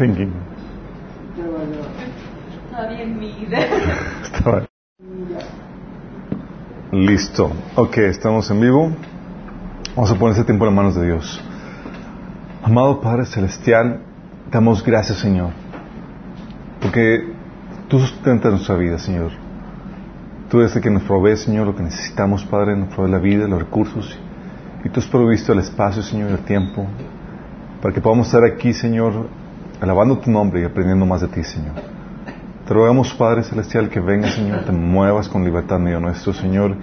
thinking. Estaba- Listo. Ok, estamos en vivo. Vamos a poner este tiempo en las manos de Dios. Amado Padre Celestial, damos gracias, Señor. Porque tú sustentas nuestra vida, Señor. Tú eres el que nos provee, Señor, lo que necesitamos, Padre, nos provee la vida, los recursos. Y tú has provisto el espacio, Señor, y el tiempo para que podamos estar aquí, Señor, alabando tu nombre y aprendiendo más de ti, Señor. Te rogamos, Padre Celestial, que vengas, Señor, te muevas con libertad medio nuestro, Señor,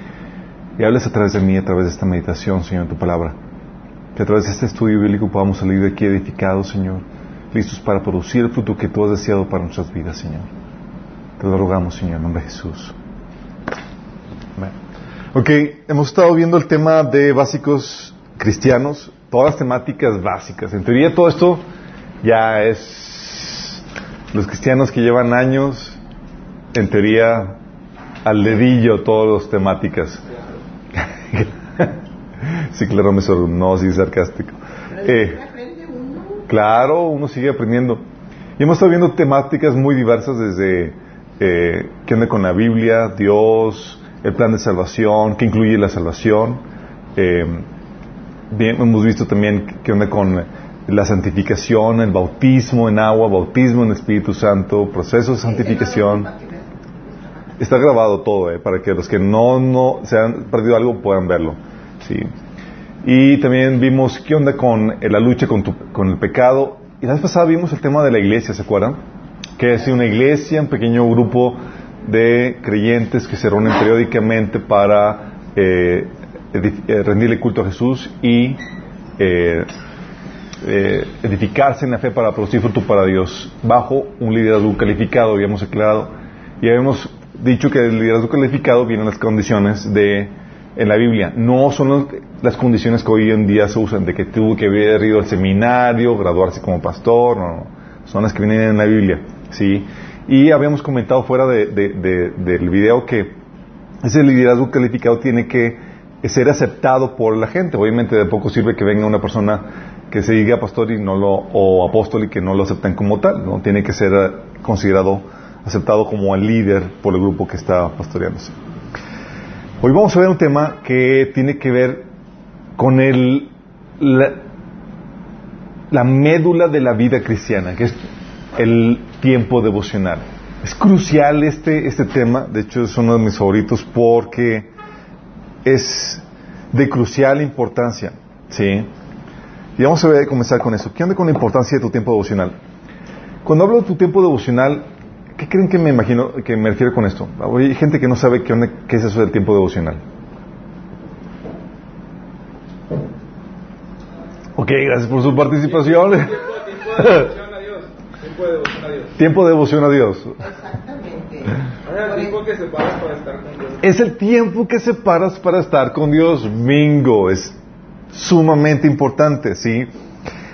y hables a través de mí, a través de esta meditación, Señor, tu palabra. Que a través de este estudio bíblico podamos salir de aquí edificados, Señor, listos para producir el fruto que tú has deseado para nuestras vidas, Señor. Te lo rogamos, Señor, en nombre de Jesús. Amén. Ok, hemos estado viendo el tema de básicos cristianos, todas las temáticas básicas. En teoría todo esto ya es los cristianos que llevan años, en teoría al dedillo todas las temáticas. sí, claro, me sor- no, sí, sarcástico. Eh, claro, uno sigue aprendiendo. Y hemos estado viendo temáticas muy diversas desde eh, qué onda con la Biblia, Dios, el plan de salvación, qué incluye la salvación. Eh, bien, hemos visto también qué onda con la santificación, el bautismo en agua, bautismo en Espíritu Santo, proceso de santificación. Está grabado todo, eh, para que los que no, no se han perdido algo puedan verlo. Sí. Y también vimos qué onda con eh, la lucha con, tu- con el pecado. Y la vez pasada vimos el tema de la iglesia, ¿se acuerdan? Que es una iglesia, un pequeño grupo de creyentes que se reúnen periódicamente para eh, eh, rendirle culto a Jesús y eh, eh, edificarse en la fe para producir fruto para Dios bajo un liderazgo calificado, habíamos aclarado. Y habíamos dicho que el liderazgo calificado viene en las condiciones de en la Biblia. No son las condiciones que hoy en día se usan, de que tuvo que haber ido al seminario, graduarse como pastor, no, no. Son las que vienen en la Biblia, ¿sí? Y habíamos comentado fuera de- de- de- del video que ese liderazgo calificado tiene que ser aceptado por la gente. Obviamente de poco sirve que venga una persona que se diga pastor y no lo, o apóstol y que no lo acepten como tal, ¿no? Tiene que ser eh, considerado, aceptado como el líder por el grupo que está pastoreándose. Hoy vamos a ver un tema que tiene que ver con el, la, la médula de la vida cristiana, que es el tiempo devocional. Es crucial este, este tema, de hecho es uno de mis favoritos porque es de crucial importancia, ¿sí? Y vamos a ver, comenzar con eso. ¿Qué onda con la importancia de tu tiempo devocional? Cuando hablo de tu tiempo devocional, ¿qué creen que me imagino que me refiero con esto? Hay gente que no sabe qué, onda- qué es eso del tiempo devocional. Ok, gracias por su participación. Tiempo de devoción a Dios. Tiempo de devoción a Dios. tiempo de devoción a Dios. Exactamente. Ahora el tiempo que separas para estar con Dios. Es el tiempo que separas para estar con Dios. Bingo, es sumamente importante, ¿sí?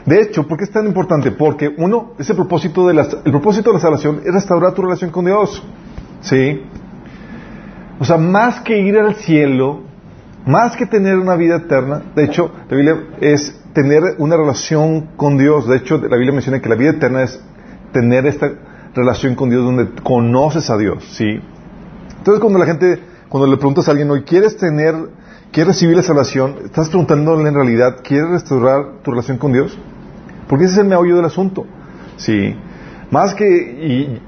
De hecho, ¿por qué es tan importante? Porque uno, ese propósito de la, el propósito de la salvación es restaurar tu relación con Dios, ¿sí? O sea, más que ir al cielo, más que tener una vida eterna, de hecho, la Biblia es tener una relación con Dios. De hecho, la Biblia menciona que la vida eterna es tener esta relación con Dios donde conoces a Dios, ¿sí? Entonces, cuando la gente, cuando le preguntas a alguien, hoy ¿quieres tener, quieres recibir la salvación? Estás preguntándole en realidad, ¿quieres restaurar tu relación con Dios? Porque ese es el meollo del asunto, ¿sí? Más que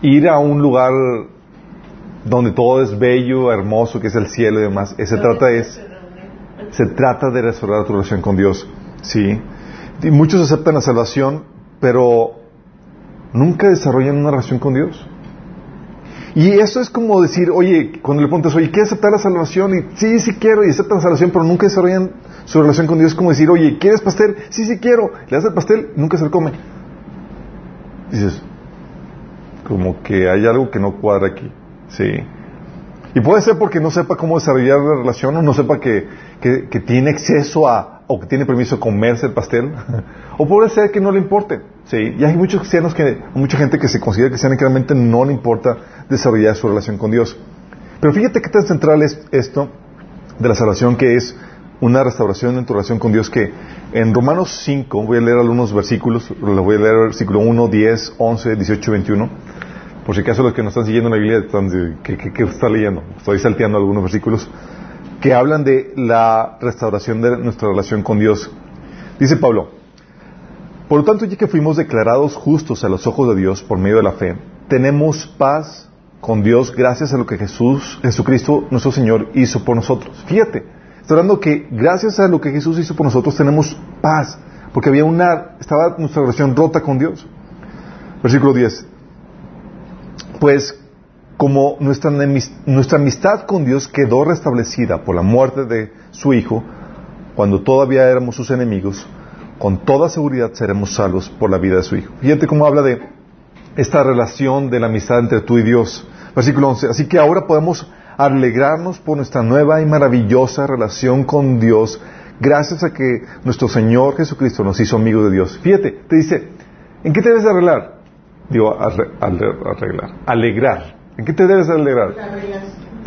ir a un lugar donde todo es bello, hermoso, que es el cielo y demás, se trata es, se trata de restaurar tu relación con Dios, ¿sí? Y muchos aceptan la salvación, pero nunca desarrollan una relación con Dios. Y eso es como decir, oye, cuando le preguntas, oye, ¿quieres aceptar la salvación? Y sí, sí quiero, y aceptan la salvación, pero nunca desarrollan su relación con Dios. Es como decir, oye, ¿quieres pastel? Sí, sí quiero. Le das el pastel, nunca se lo come. Dices, como que hay algo que no cuadra aquí. Sí. Y puede ser porque no sepa cómo desarrollar la relación o no sepa que, que, que tiene acceso a, o que tiene permiso de comerse el pastel. o puede ser que no le importe. Sí. Y hay muchos cristianos que, mucha gente que se considera cristiana que realmente no le importa desarrollar su relación con Dios. Pero fíjate qué tan central es esto de la salvación que es una restauración en tu relación con Dios que en Romanos 5, voy a leer algunos versículos, lo voy a leer versículo 1, 10, 11, 18, 21. Por si acaso los que no están siguiendo la Biblia están, ¿qué, qué está leyendo? Estoy salteando algunos versículos que hablan de la restauración de nuestra relación con Dios. Dice Pablo, por lo tanto, ya que fuimos declarados justos a los ojos de Dios por medio de la fe, tenemos paz con Dios gracias a lo que Jesús, Jesucristo, nuestro Señor, hizo por nosotros. Fíjate, está hablando que gracias a lo que Jesús hizo por nosotros tenemos paz, porque había una, estaba nuestra relación rota con Dios. Versículo 10. Pues como nuestra, amistad con Dios quedó restablecida por la muerte de su Hijo, cuando todavía éramos sus enemigos, con toda seguridad seremos salvos por la vida de su Hijo. Fíjate cómo habla de esta relación de la amistad entre tú y Dios. Versículo 11. Así que ahora podemos alegrarnos por nuestra nueva y maravillosa relación con Dios, gracias a que nuestro Señor Jesucristo nos hizo amigos de Dios. Fíjate, te dice, ¿en qué te debes arreglar? Digo, arreglar, alegrar. ¿En qué te debes alegrar?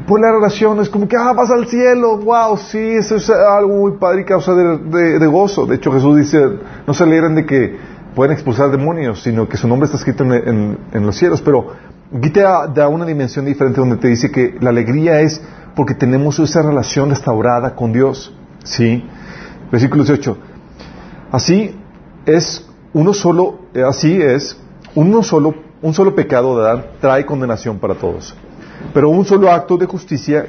Por la relación, es como que, ah, vas al cielo, wow, sí, eso es algo muy padre y causa de, gozo. De hecho, Jesús dice, no se alegran de que pueden expulsar demonios, sino que su nombre está escrito en, los cielos. Pero te da, una dimensión diferente donde te dice que la alegría es porque tenemos esa relación restaurada con Dios. ¿Sí? Versículo 18. Así es, uno solo, así es, uno solo, un solo pecado de trae condenación para todos. Pero un solo acto de justicia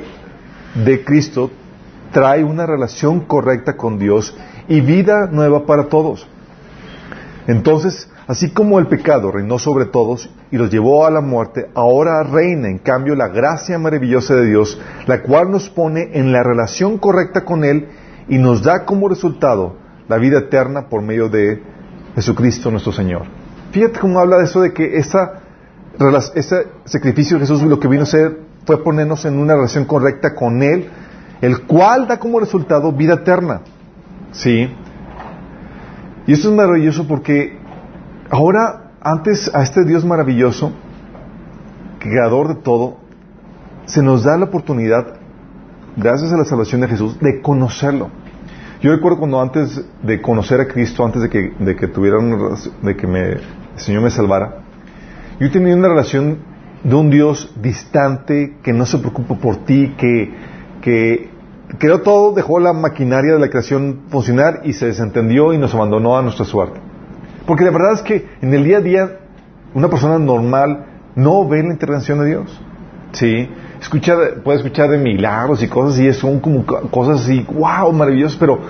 de Cristo trae una relación correcta con Dios y vida nueva para todos. Entonces, así como el pecado reinó sobre todos y los llevó a la muerte, ahora reina en cambio la gracia maravillosa de Dios, la cual nos pone en la relación correcta con Él y nos da como resultado la vida eterna por medio de Jesucristo nuestro Señor. Fíjate cómo habla de eso de que esa ese sacrificio de Jesús lo que vino a hacer fue ponernos en una relación correcta con Él, el cual da como resultado vida eterna. ¿Sí? Y esto es maravilloso porque ahora, antes a este Dios maravilloso, creador de todo, se nos da la oportunidad, gracias a la salvación de Jesús, de conocerlo. Yo recuerdo cuando antes de conocer a Cristo, antes de que, de que tuviera de que me, el Señor me salvara, yo tenía una relación de un Dios distante, que no se preocupa por ti, que, que creó todo, dejó la maquinaria de la creación funcionar y se desentendió y nos abandonó a nuestra suerte. Porque la verdad es que en el día a día una persona normal no ve la intervención de Dios. Sí, escucha, puede escuchar de milagros y cosas y son como cosas así, wow, maravillosas, pero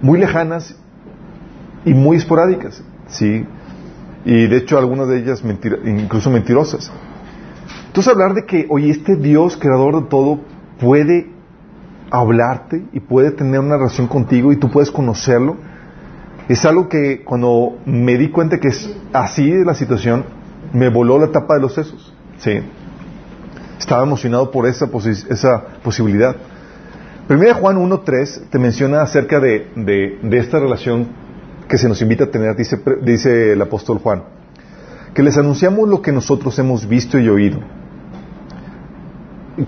muy lejanas y muy esporádicas. Sí, y de hecho algunas de ellas incluso mentirosas. Entonces hablar de que, oye, este Dios, creador de todo, puede hablarte y puede tener una relación contigo y tú puedes conocerlo, es algo que cuando me di cuenta que es así de la situación, me voló la tapa de los sesos. Sí. Estaba emocionado por esa, esa posibilidad. Primera Juan 1.3 te menciona acerca de, de esta relación que se nos invita a tener, dice, dice el apóstol Juan, que les anunciamos lo que nosotros hemos visto y oído.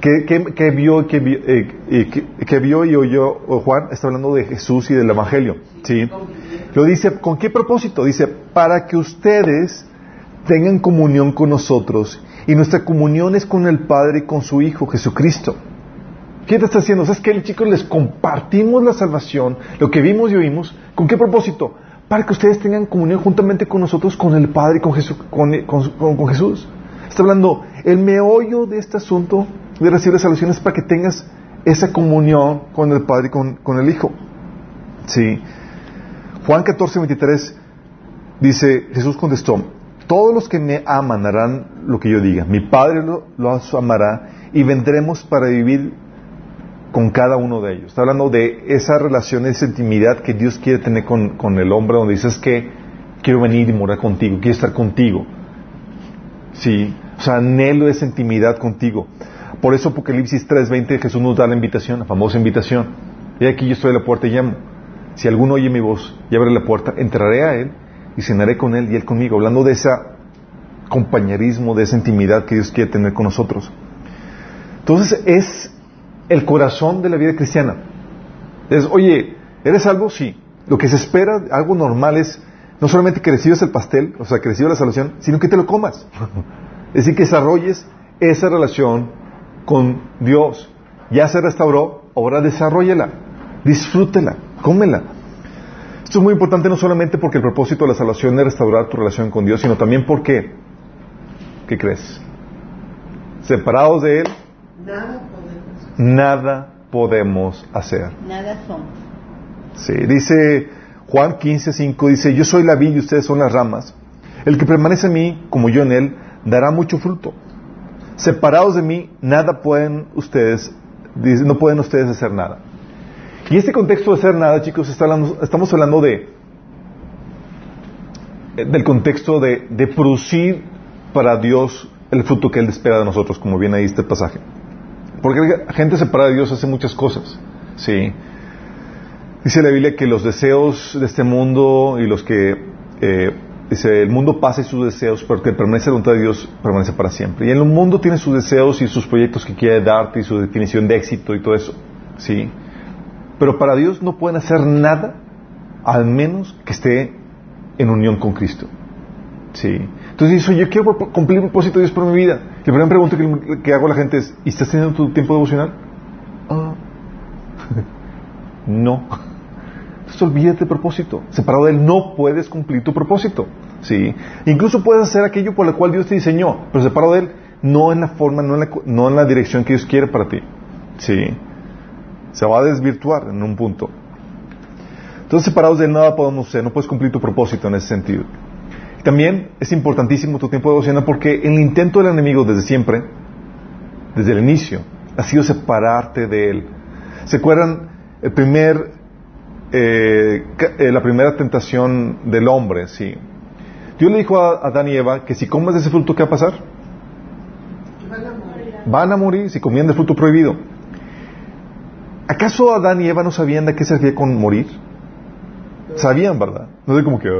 ¿Qué, vio, qué, eh, vio y oyó Juan? Está hablando de Jesús y del Evangelio. ¿sí? Lo dice, ¿con qué propósito? Dice, para que ustedes tengan comunión con nosotros y nuestra comunión es con el Padre y con su Hijo Jesucristo. ¿Qué te está haciendo? ¿Sabes que chicos? Les compartimos la salvación, lo que vimos y oímos. ¿Con qué propósito? Para que ustedes tengan comunión juntamente con nosotros, con el Padre y con, Jesús. Está hablando, el meollo de este asunto de recibir salvación es para que tengas esa comunión con el Padre y con, el Hijo. Sí. Juan 14, 23 dice, Jesús contestó, todos los que me aman harán lo que yo diga. Mi Padre lo, lo amará y vendremos para vivir con cada uno de ellos. Está hablando de esa relación, esa intimidad que Dios quiere tener con, el hombre, donde dices que quiero venir y morar contigo, quiero estar contigo. Sí, o sea, anhelo esa intimidad contigo. Por eso Apocalipsis 3:20 Jesús nos da la invitación, la famosa invitación. Y aquí yo estoy a la puerta y llamo. Si alguno oye mi voz y abre la puerta, entraré a él y cenaré con él y él conmigo, hablando de ese compañerismo, de esa intimidad que Dios quiere tener con nosotros. Entonces es el corazón de la vida cristiana. Es, oye, ¿eres algo? Sí. Lo que se espera, algo normal es no solamente que recibas el pastel, o sea, que recibas la salvación, sino que te lo comas. es decir, que desarrolles esa relación con Dios. Ya se restauró, ahora desarrollala, disfrútela, cómela. Esto es muy importante no solamente porque el propósito de la salvación es restaurar tu relación con Dios, sino también porque, ¿qué crees? Separados de Él, nada nada podemos hacer. Nada somos. Sí, dice Juan 15, 5, dice, yo soy la vid y ustedes son las ramas. El que permanece en mí, como yo en él, dará mucho fruto. Separados de mí, nada pueden ustedes, no pueden ustedes hacer nada. Y este contexto de hacer nada, chicos, estamos hablando de del contexto de, de, producir para Dios el fruto que Él espera de nosotros, como viene ahí este pasaje. Porque la gente separada de Dios hace muchas cosas. Sí. Dice la Biblia que los deseos de este mundo y los que eh, Dice, el mundo pasa y sus deseos, pero que permanece la voluntad de Dios permanece para siempre. Y en el mundo tiene sus deseos y sus proyectos que quiere darte y su definición de éxito y todo eso. ¿Sí? Pero para Dios no pueden hacer nada al menos que esté en unión con Cristo. ¿Sí? Entonces dice, yo quiero cumplir el propósito de Dios por mi vida. La primera pregunta que, hago a la gente es, ¿y estás teniendo tu tiempo devocional? Ah. no. Entonces olvídate del propósito. Separado de Él no puedes cumplir tu propósito. ¿sí? Incluso puedes hacer aquello por lo cual Dios te diseñó, pero separado de Él no en la forma, no en la, no en la dirección que Dios quiere para ti. ¿sí? Se va a desvirtuar en un punto. Entonces separados de Él nada podemos hacer, no puedes cumplir tu propósito en ese sentido. También es importantísimo tu tiempo de devoción porque el intento del enemigo desde siempre, desde el inicio, ha sido separarte de Él. ¿Se acuerdan? El primer eh, eh, la primera tentación del hombre, sí. Dios le dijo a Adán y Eva que si comes de ese fruto, ¿qué va a pasar? Van a morir. Van a morir si comían del fruto prohibido. ¿Acaso Adán y Eva no sabían de qué se hacía con morir? Sabían, ¿verdad? No sé como que,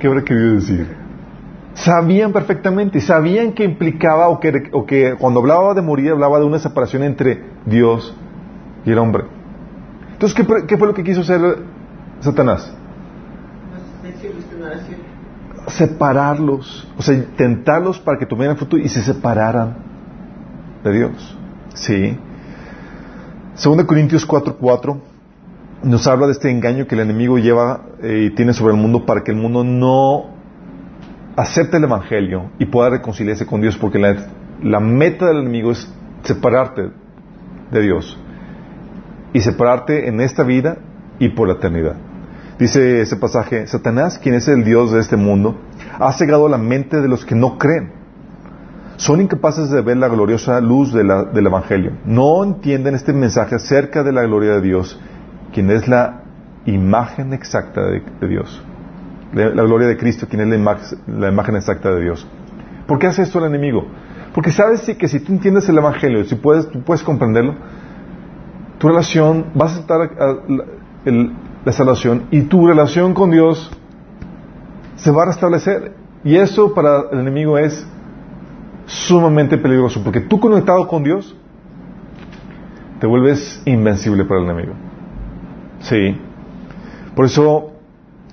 ¿qué habrá querido decir? Sabían perfectamente, sabían que implicaba o que, o que cuando hablaba de morir hablaba de una separación entre Dios y el hombre. Entonces, ¿qué, fue lo que quiso hacer Satanás? Separarlos, o sea, tentarlos para que tuvieran fruto y se separaran de Dios. Sí. Segunda Corintios 4:4 nos habla de este engaño que el enemigo lleva eh, y tiene sobre el mundo para que el mundo no acepte el Evangelio y pueda reconciliarse con Dios, porque la, la meta del enemigo es separarte de Dios y separarte en esta vida y por la eternidad. Dice ese pasaje, Satanás, quien es el Dios de este mundo, ha cegado la mente de los que no creen. Son incapaces de ver la gloriosa luz del Evangelio. No entienden este mensaje acerca de la gloria de Dios, quien es la imagen exacta de, Dios. La, gloria de Cristo, quien es la, imagen exacta de Dios. ¿Por qué hace esto el enemigo? Porque sabes que si tú entiendes el Evangelio, si puedes, tú puedes comprenderlo, tu relación, vas a estar la salvación y tu relación con Dios se va a restablecer. Y eso para el enemigo es sumamente peligroso, porque tú conectado con Dios, te vuelves invencible para el enemigo. Sí. Por eso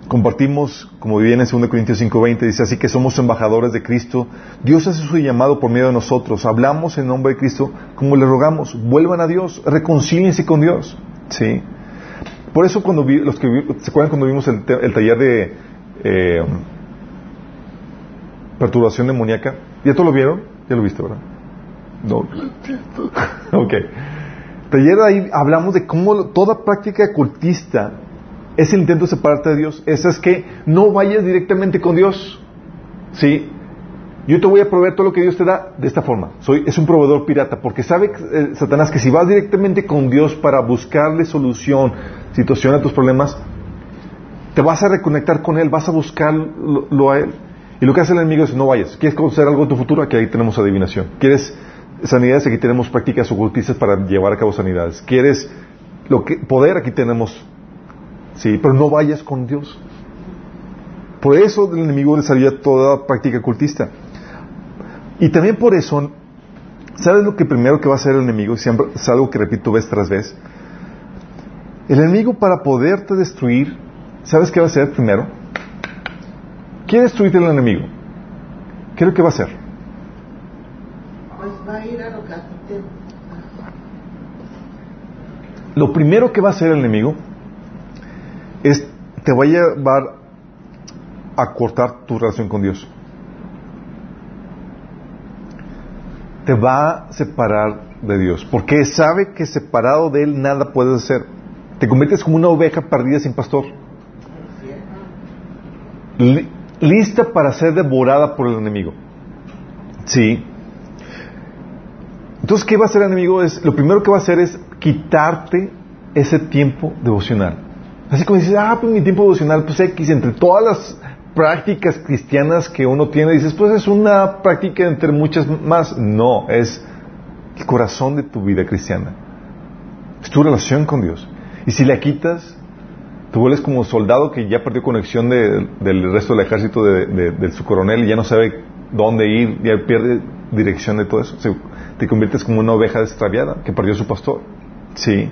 compartimos, como viene en 2 Corintios 5:20, dice así que somos embajadores de Cristo. Dios hace su llamado por medio de nosotros. Hablamos en nombre de Cristo como le rogamos. Vuelvan a Dios, reconcíliense con Dios. ¿Sí? Por eso cuando los que se acuerdan cuando vimos el, taller de eh, perturbación demoníaca, ¿ya todo lo vieron? Ya lo viste, ¿verdad? No. ok. Taller ahí hablamos de cómo toda práctica cultista es el intento de separarte de Dios. Esa es que no vayas directamente con Dios. ¿Sí? Yo te voy a proveer todo lo que Dios te da de esta forma. Soy, es un proveedor pirata, porque sabe eh, Satanás que si vas directamente con Dios para buscarle solución, situación a tus problemas, te vas a reconectar con Él, vas a buscarlo a Él. Y lo que hace el enemigo es no vayas. ¿Quieres conocer algo de tu futuro? Aquí ahí tenemos adivinación. ¿Quieres sanidades? Aquí tenemos prácticas ocultistas para llevar a cabo sanidades. ¿Quieres lo que, poder? Aquí tenemos Sí, pero no vayas con Dios. Por eso el enemigo salía toda práctica cultista. Y también por eso, ¿sabes lo que primero que va a hacer el enemigo? Siempre es algo que repito vez tras vez. El enemigo para poderte destruir, ¿sabes qué va a hacer primero? Quiere destruirte el enemigo. ¿Qué es lo que va a hacer? Pues va a ir a lo que Lo primero que va a hacer el enemigo es te va a llevar a cortar tu relación con Dios. Te va a separar de Dios, porque sabe que separado de Él nada puedes hacer. Te conviertes como una oveja perdida sin pastor. lista para ser devorada por el enemigo. Sí. Entonces, ¿qué va a hacer el enemigo? Es, lo primero que va a hacer es quitarte ese tiempo devocional. Así como dices, ah, pues mi tiempo devocional, pues X, entre todas las prácticas cristianas que uno tiene, dices, pues es una práctica entre muchas más. No, es el corazón de tu vida cristiana. Es tu relación con Dios. Y si la quitas, tú vuelves como soldado que ya perdió conexión del resto del ejército de, su coronel y ya no sabe dónde ir, ya pierde dirección de todo eso. te conviertes como una oveja extraviada que perdió su pastor. Sí.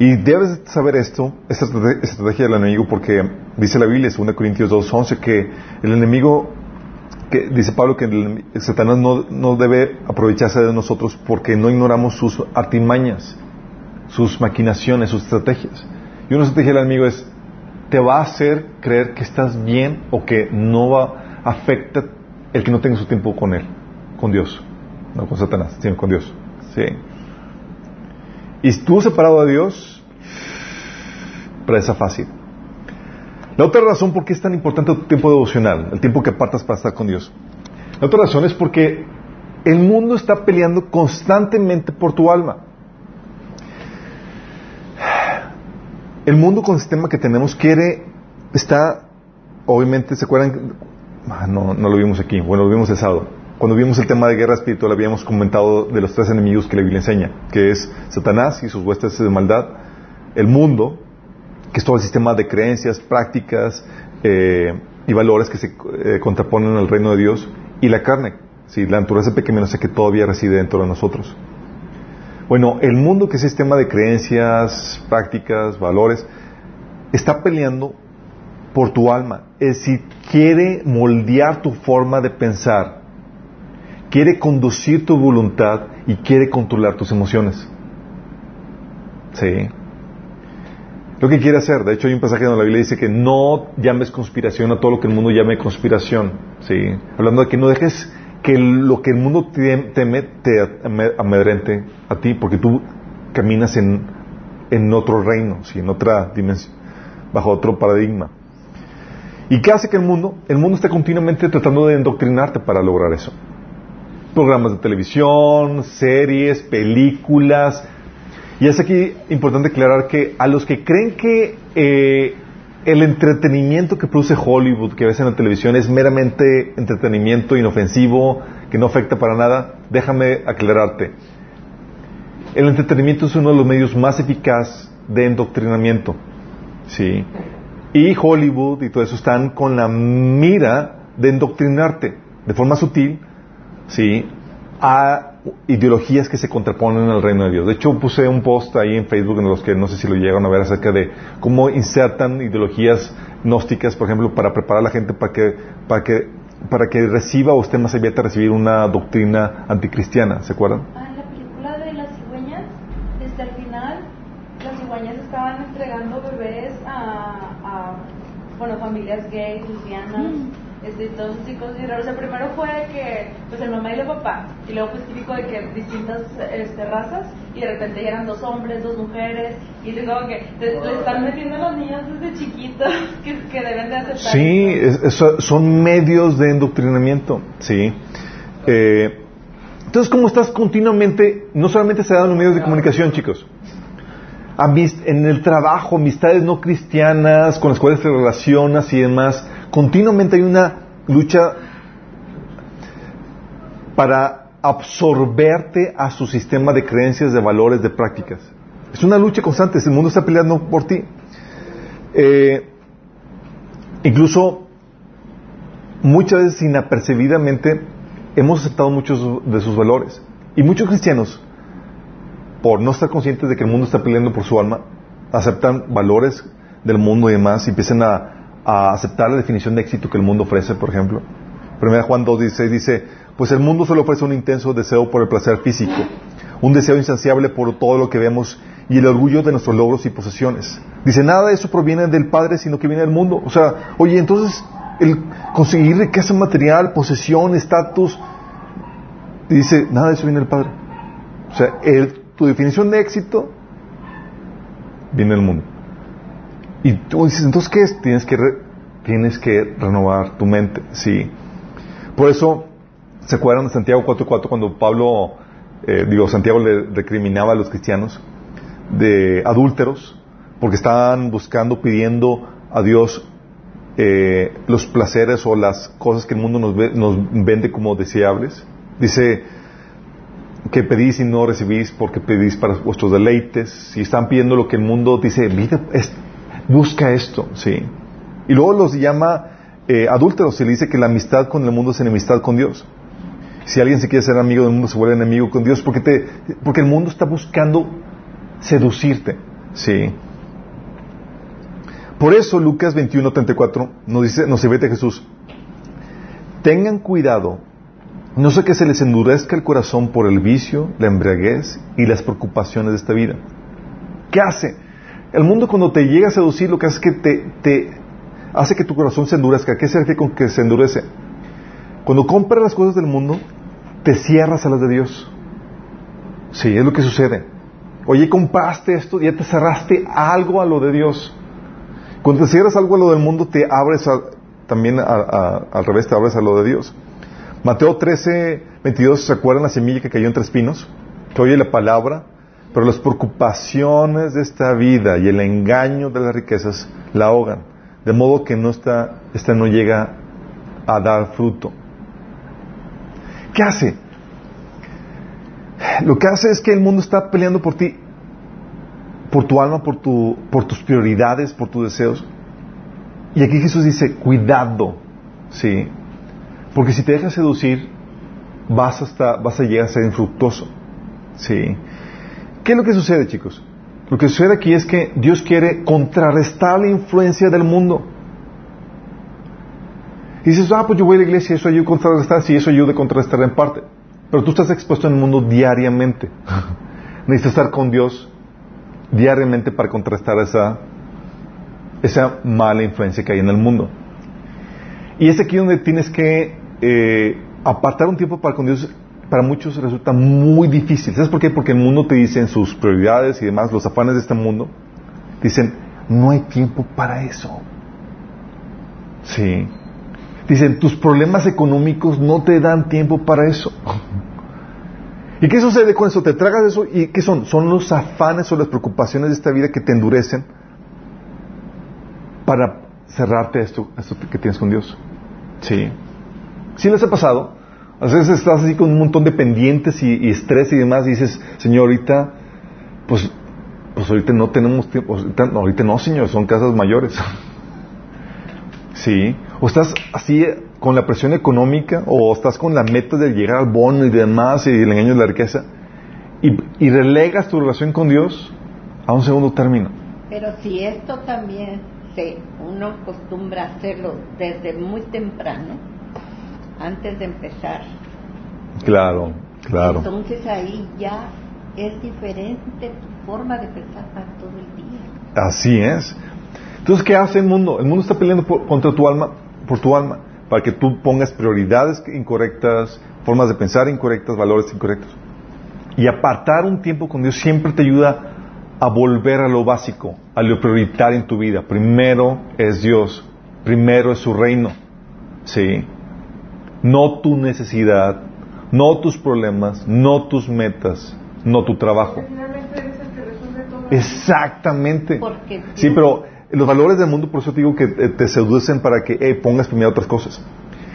Y debes saber esto, esta estrategia del enemigo, porque dice la Biblia, 2 Corintios 2.11, que el enemigo, dice Pablo que el, Satanás no, debe aprovecharse de nosotros porque no ignoramos sus artimañas, sus maquinaciones, sus estrategias. Y una estrategia del enemigo es, te va a hacer creer que estás bien o que no va, afecta el que no tenga su tiempo con él, con Dios, no con Satanás, sino con Dios. Sí. Y tú separado de Dios, presa fácil. La otra razón por qué es tan importante tu tiempo devocional, el tiempo que apartas para estar con Dios. La otra razón es porque el mundo está peleando constantemente por tu alma. El mundo con el sistema que tenemos quiere, está, obviamente, ¿se acuerdan? Ah, no, no lo vimos aquí, bueno, lo vimos el sábado cuando vimos el tema de guerra espiritual habíamos comentado de los tres enemigos que la Biblia enseña, que es Satanás y sus huestes de maldad, el mundo, que es todo el sistema de creencias, prácticas eh, y valores que se eh, contraponen al reino de Dios, y la carne, ¿sí? la naturaleza pecaminosa que todavía reside dentro de nosotros. Bueno, el mundo que es sistema de creencias, prácticas, valores, está peleando por tu alma. Es decir, quiere moldear tu forma de pensar quiere conducir tu voluntad y quiere controlar tus emociones. Sí. Lo que quiere hacer, de hecho hay un pasaje donde la Biblia dice que no llames conspiración a todo lo que el mundo llame conspiración. Sí. Hablando de que no dejes que lo que el mundo teme te amedrente a ti, porque tú caminas en, en otro reino, ¿sí? en otra dimensión, bajo otro paradigma. ¿Y qué hace que el mundo? El mundo está continuamente tratando de endoctrinarte para lograr eso programas de televisión, series, películas. Y es aquí importante aclarar que a los que creen que eh, el entretenimiento que produce Hollywood, que ves en la televisión, es meramente entretenimiento inofensivo, que no afecta para nada, déjame aclararte. El entretenimiento es uno de los medios más eficaz de endoctrinamiento. ¿sí? Y Hollywood y todo eso están con la mira de endoctrinarte de forma sutil ¿sí? a ideologías que se contraponen al reino de Dios. De hecho, puse un post ahí en Facebook en los que no sé si lo llegaron a ver acerca de cómo insertan ideologías gnósticas, por ejemplo, para preparar a la gente para que, para que, para que reciba o esté más abierta a recibir una doctrina anticristiana. ¿Se acuerdan? Ah, en la película de las cigüeñas, desde el final, las cigüeñas estaban entregando bebés a, a bueno, familias gays, este, todos chicos y raros. El primero fue que, pues el mamá y el papá, y luego fue típico de que distintas este, razas, y de repente ya eran dos hombres, dos mujeres, y luego que le están metiendo a los niños desde chiquitos que, que deben de aceptar. Sí, son medios de endoctrinamiento, sí. Eh, entonces, como estás continuamente, no solamente se dan los medios de comunicación, chicos, en el trabajo, amistades no cristianas con las cuales te relacionas y demás, continuamente hay una lucha para absorberte a su sistema de creencias, de valores, de prácticas. Es una lucha constante, el mundo está peleando por ti. Eh, incluso muchas veces inapercibidamente hemos aceptado muchos de sus valores. Y muchos cristianos, por no estar conscientes de que el mundo está peleando por su alma, aceptan valores del mundo y demás y empiezan a, aceptar la definición de éxito que el mundo ofrece, por ejemplo. Primera Juan 2.16 dice, pues el mundo solo ofrece un intenso deseo por el placer físico, un deseo insaciable por todo lo que vemos y el orgullo de nuestros logros y posesiones. Dice, nada de eso proviene del Padre, sino que viene del mundo. O sea, oye, entonces el conseguir riqueza material, posesión, estatus, dice, nada de eso viene del Padre. O sea, tu definición de éxito viene del mundo. Y tú dices, entonces, ¿qué es? Tienes que, tienes que renovar tu mente, sí. Por eso, ¿se acuerdan de Santiago 4.4 cuando Pablo, eh, digo, Santiago le recriminaba a los cristianos de adúlteros porque estaban buscando, pidiendo a Dios eh, los placeres o las cosas que el mundo nos, nos vende como deseables? Dice, que pedís y no recibís porque pedís para vuestros deleites. Si están pidiendo lo que el mundo dice, busca esto, sí. Y luego los llama eh, adúlteros y le dice que la amistad con el mundo es enemistad con Dios. Si alguien se quiere ser amigo del mundo, se vuelve enemigo con Dios porque, te, porque el mundo está buscando seducirte. Sí. Por eso Lucas 21, 34 nos dice, nos a Jesús, tengan cuidado, no sé que se les endurezca el corazón por el vicio, la embriaguez y las preocupaciones de esta vida. ¿Qué hace? El mundo cuando te llega a seducir lo que hace es que te, hace que tu corazón se endurezca. ¿Qué se refiere con que se endurece? Cuando compras las cosas del mundo, te cierras a las de Dios. Sí, es lo que sucede. Oye, compraste esto, ya te cerraste algo a lo de Dios. Cuando te cierras algo a lo del mundo, te abres también al revés, te abres a lo de Dios. Mateo 13, 22, ¿se acuerdan la semilla que cayó entre espinos? Que oye la palabra, pero las preocupaciones de esta vida y el engaño de las riquezas la ahogan, de modo que no está, esta no llega a dar fruto. ¿Qué hace? Lo que hace es que el mundo está peleando por ti, por tu alma, por, tu, por tus prioridades, por tus deseos. Y aquí Jesús dice, cuidado, ¿sí? Porque si te dejas seducir, vas, hasta, vas a llegar a ser infructuoso, ¿sí? ¿Qué es lo que sucede, chicos? Lo que sucede aquí es que Dios quiere contrarrestar la influencia del mundo. Y dices, ah, pues yo voy a la iglesia, eso ayuda a contrarrestar, sí, eso ayuda a contrarrestar en parte. Pero tú estás expuesto en el mundo diariamente. Necesitas estar con Dios diariamente para contrarrestar esa, esa mala influencia que hay en el mundo. Y es aquí donde tienes que eh, apartar un tiempo para con Dios para muchos resulta muy difícil. ¿Sabes por qué? Porque el mundo te dice en sus prioridades y demás, los afanes de este mundo, dicen, no hay tiempo para eso. Sí. Dicen, tus problemas económicos no te dan tiempo para eso. ¿Y qué sucede con eso? Te tragas eso y ¿qué son? Son los afanes o las preocupaciones de esta vida que te endurecen para cerrarte esto, esto que tienes con Dios. Sí. ¿Sí les ha pasado? A veces estás así con un montón de pendientes y, estrés y demás y dices, señorita, pues, pues ahorita no tenemos tiempo, ahorita, no, ahorita señor, son casas mayores. sí. O estás así con la presión económica o estás con la meta de llegar al bono y demás y el engaño de la riqueza y, y relegas tu relación con Dios a un segundo término. Pero si esto también se, uno acostumbra a hacerlo desde muy temprano, antes de empezar. Claro, claro. Entonces ahí ya es diferente tu forma de pensar para todo el día. Así es. Entonces, ¿qué hace el mundo? El mundo está peleando contra tu alma, por tu alma, para que tú pongas prioridades incorrectas, formas de pensar incorrectas, valores incorrectos. Y apartar un tiempo con Dios siempre te ayuda a volver a lo básico, a lo prioritario en tu vida. Primero es Dios, primero es su reino. ¿Sí? No tu necesidad, no tus problemas, no tus metas, no tu trabajo. Exactamente. Sí, pero los valores del mundo, por eso te digo que te seducen para que eh, pongas primero otras cosas.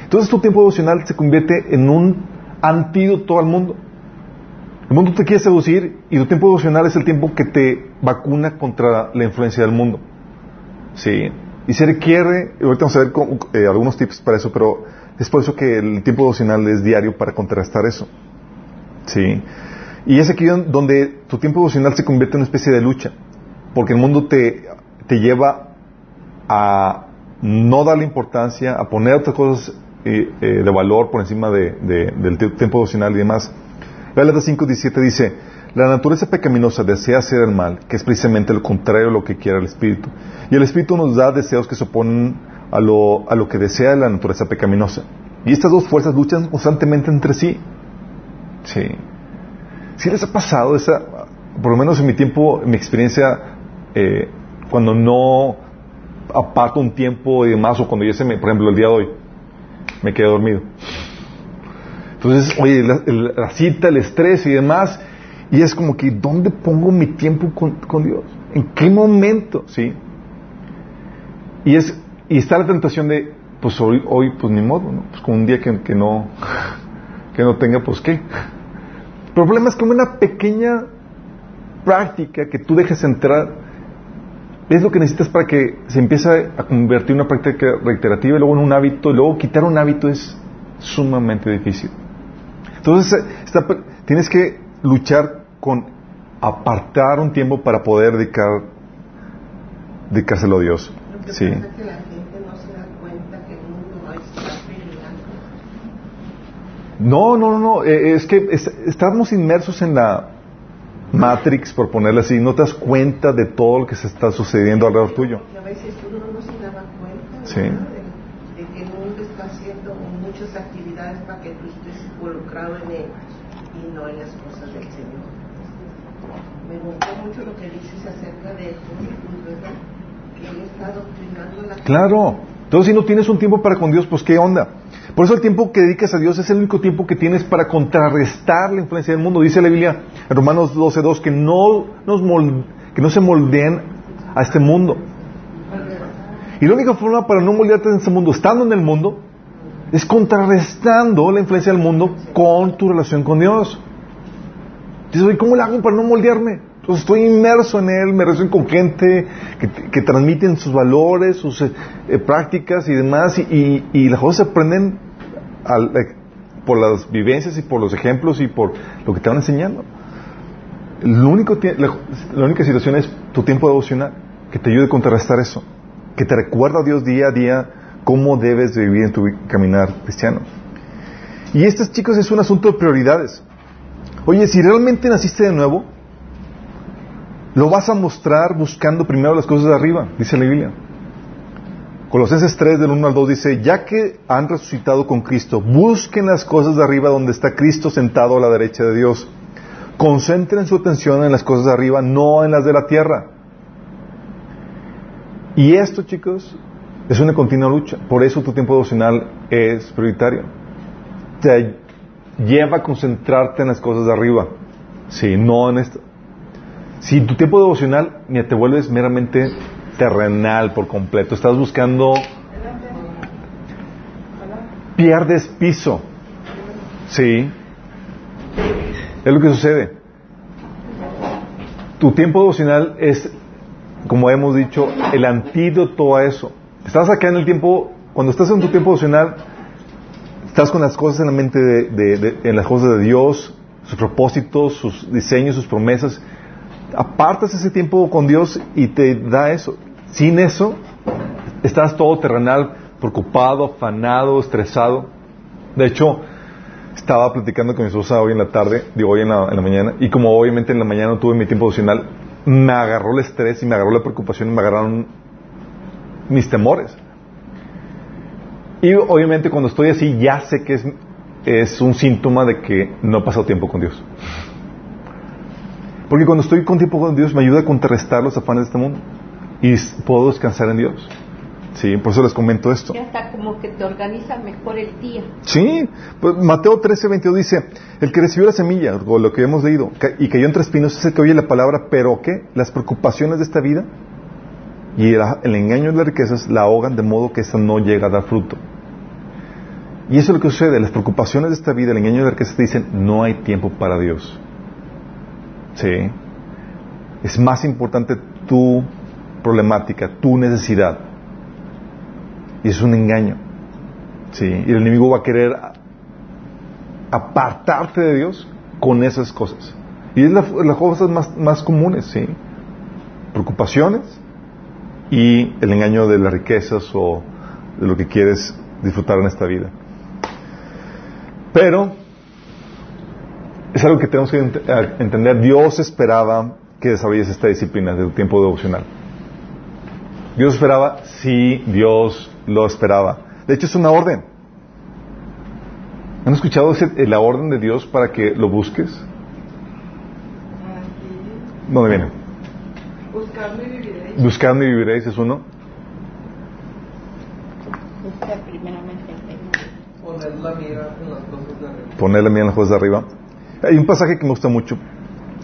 Entonces tu tiempo devocional se convierte en un antídoto al mundo. El mundo te quiere seducir y tu tiempo devocional es el tiempo que te vacuna contra la influencia del mundo. Sí. Y se requiere, ahorita vamos a ver eh, algunos tips para eso, pero es por eso que el tiempo devocional es diario para contrastar eso. ¿Sí? Y es aquí donde tu tiempo devocional se convierte en una especie de lucha. porque el mundo te, te lleva a no darle importancia, a poner otras cosas eh, eh, de valor por encima de, del tiempo devocional y demás. Gálatas 5.17 dice, la naturaleza pecaminosa desea hacer el mal, que es precisamente lo contrario a lo que quiere el Espíritu. Y el Espíritu nos da deseos que se oponen a lo, a lo que desea la naturaleza pecaminosa. Y estas dos fuerzas luchan constantemente entre sí. Sí. Si les ha pasado esa, por lo menos en mi tiempo, en mi experiencia, eh, cuando no aparto un tiempo y demás, o cuando yo se me, por ejemplo, el día de hoy, me quedé dormido. Entonces, oye, la, cita, el estrés y demás, y es como que, ¿dónde pongo mi tiempo con, Dios? ¿En qué momento? ¿Sí? Y, es, y está la tentación de, pues hoy, hoy pues ni modo, ¿no? Pues con un día que, que, no, que no tenga, pues qué. El problema es que una pequeña práctica que tú dejes entrar es lo que necesitas para que se empiece a convertir en una práctica reiterativa y luego en un hábito, y luego quitar un hábito es sumamente difícil. Entonces, tienes que luchar con apartar un tiempo para poder dedicar, dedicárselo a Dios. sí. No No, no, no, eh, es que estamos inmersos en la Matrix, por ponerle así, no te das cuenta de todo lo que se está sucediendo alrededor tuyo. a veces uno no se da cuenta sí. de, que el mundo está haciendo muchas actividades para que tú estés involucrado en él y no en las cosas del Señor. Me gustó mucho lo que dices acerca de esto, ¿verdad? Que Él está doctrinando la Claro. Entonces, si no tienes un tiempo para con Dios, pues ¿qué onda? Por eso el tiempo que dedicas a Dios es el único tiempo que tienes para contrarrestar la influencia del mundo. Dice la Biblia en Romanos 12.2 que no, que no se moldeen a este mundo. Y la única forma para no moldearte en este mundo, estando en el mundo, es contrarrestando la influencia del mundo con tu relación con Dios. Dices, ¿cómo le hago para no moldearme? Entonces estoy inmerso en él, me relaciono con gente que, transmiten sus valores, sus eh, eh, prácticas y demás, y, las cosas se aprenden eh, por las vivencias y por los ejemplos y por lo que te van enseñando. Lo único, la, única situación es tu tiempo devocional, que te ayude a contrarrestar eso, que te recuerda a Dios día a día cómo debes de vivir en tu caminar cristiano. Y esto, chicos, es un asunto de prioridades. Oye, si realmente naciste de nuevo, lo vas a mostrar buscando primero las cosas de arriba, dice la Biblia. Colosenses 3 del 1 al 2 dice, ya que han resucitado con Cristo, busquen las cosas de arriba donde está Cristo sentado a la derecha de Dios. Concentren su atención en las cosas de arriba, no en las de la tierra. Y esto, chicos, es una continua lucha. Por eso tu tiempo devocional es prioritario. Te lleva a concentrarte en las cosas de arriba. Sí, no en esto. Si tu tiempo devocional ni te vuelves meramente terrenal por completo, estás buscando, pierdes piso. Sí. Es lo que sucede. Tu tiempo devocional es, como hemos dicho, el antídoto a eso. Estás acá en el tiempo, cuando estás en tu tiempo devocional, estás con las cosas en la mente de, en las cosas de Dios, sus propósitos, sus diseños, sus promesas, apartas ese tiempo con Dios y te da eso. Sin eso, estás todo terrenal, preocupado, afanado, estresado. De hecho, estaba platicando con mi esposa hoy en la tarde, digo hoy en la, mañana, y como obviamente en la mañana no tuve mi tiempo devocional, me agarró el estrés y me agarró la preocupación y me agarraron mis temores. Y obviamente cuando estoy así ya sé que es, es un síntoma de que no he pasado tiempo con Dios. Porque cuando estoy con tiempo con Dios me ayuda a contrarrestar los afanes de este mundo. Y puedo descansar en Dios. Sí, por eso les comento esto. Ya está como que te organiza mejor el día. Sí, pues Mateo 13, 22 dice, el que recibió la semilla, o lo que hemos leído, y cayó entre espinos, es el que oye la palabra, pero ¿qué? Las preocupaciones de esta vida y el, engaño de las riquezas la ahogan de modo que esta no llega a dar fruto. Y eso es lo que sucede, las preocupaciones de esta vida, el engaño de las riquezas te dicen, no hay tiempo para Dios. Sí. Es más importante tu problemática, tu necesidad. Y es un engaño. Sí. Y el enemigo va a querer apartarte de Dios con esas cosas. Y es las cosas más, más comunes, ¿sí? preocupaciones y el engaño de las riquezas o de lo que quieres disfrutar en esta vida. Pero es algo que tenemos que entender. Dios esperaba que desarrolles esta disciplina del tiempo devocional. Dios esperaba, sí, Dios lo esperaba. De hecho, es una orden. ¿Han escuchado la orden de Dios para que lo busques? ¿Dónde viene? Buscando y viviréis. Buscando y viviréis es uno. Buscar primeramente Poner la mira en las cosas de arriba. Poner la mira en las cosas de arriba. Hay un pasaje que me gusta mucho,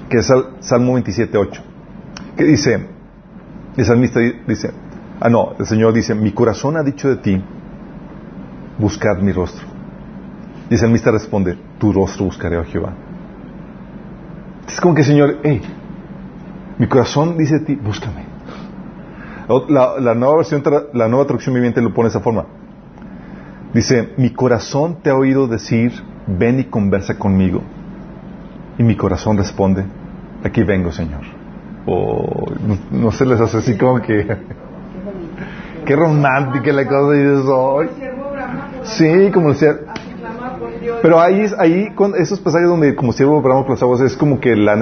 que es Salmo 27.8, que dice, el salmista dice, ah no, el Señor dice, mi corazón ha dicho de ti, buscad mi rostro. Y el salmista responde, tu rostro buscaré, a oh Jehová. Es como que el Señor, hey, mi corazón dice de ti, búscame. La, nueva versión, la nueva traducción viviente lo pone de esa forma. Dice, mi corazón te ha oído decir, ven y conversa conmigo. Y mi corazón responde, aquí vengo, Señor. O no, se les hace así como que... Qué romántica la cosa y eso. Sí, como decía. Pero ahí, ahí con esos pasajes donde como siervo bramo por las aguas es como que la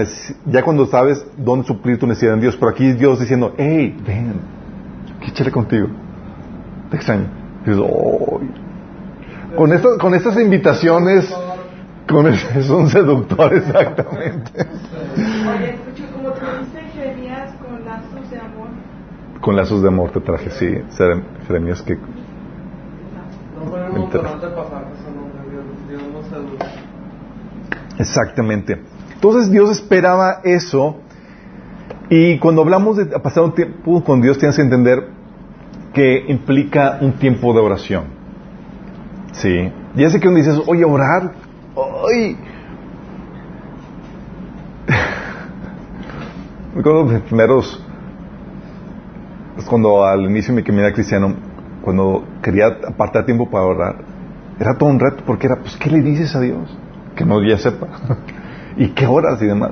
ya cuando sabes dónde suplir tu necesidad en Dios, pero aquí Dios diciendo, hey, ven, échale contigo. Te extraño. con, estas, con estas invitaciones con ese, es un seductor, exactamente. Oye, escucho, como tú dices, Jeremías con lazos de amor. Con lazos de amor te traje, sí. Jeremías que. Exactamente. Entonces Dios esperaba eso. Y cuando hablamos de pasar un tiempo con Dios, tienes que entender que implica un tiempo de oración. Sí. Ya sé que uno dices, oye, orar, ¡Ay! Me acuerdo de primeros. Es cuando al inicio de mi caminata cristiano, cuando quería apartar tiempo para orar, era todo un reto porque era, pues, ¿qué le dices a Dios? Que no ya sepa. ¿Y qué horas y demás?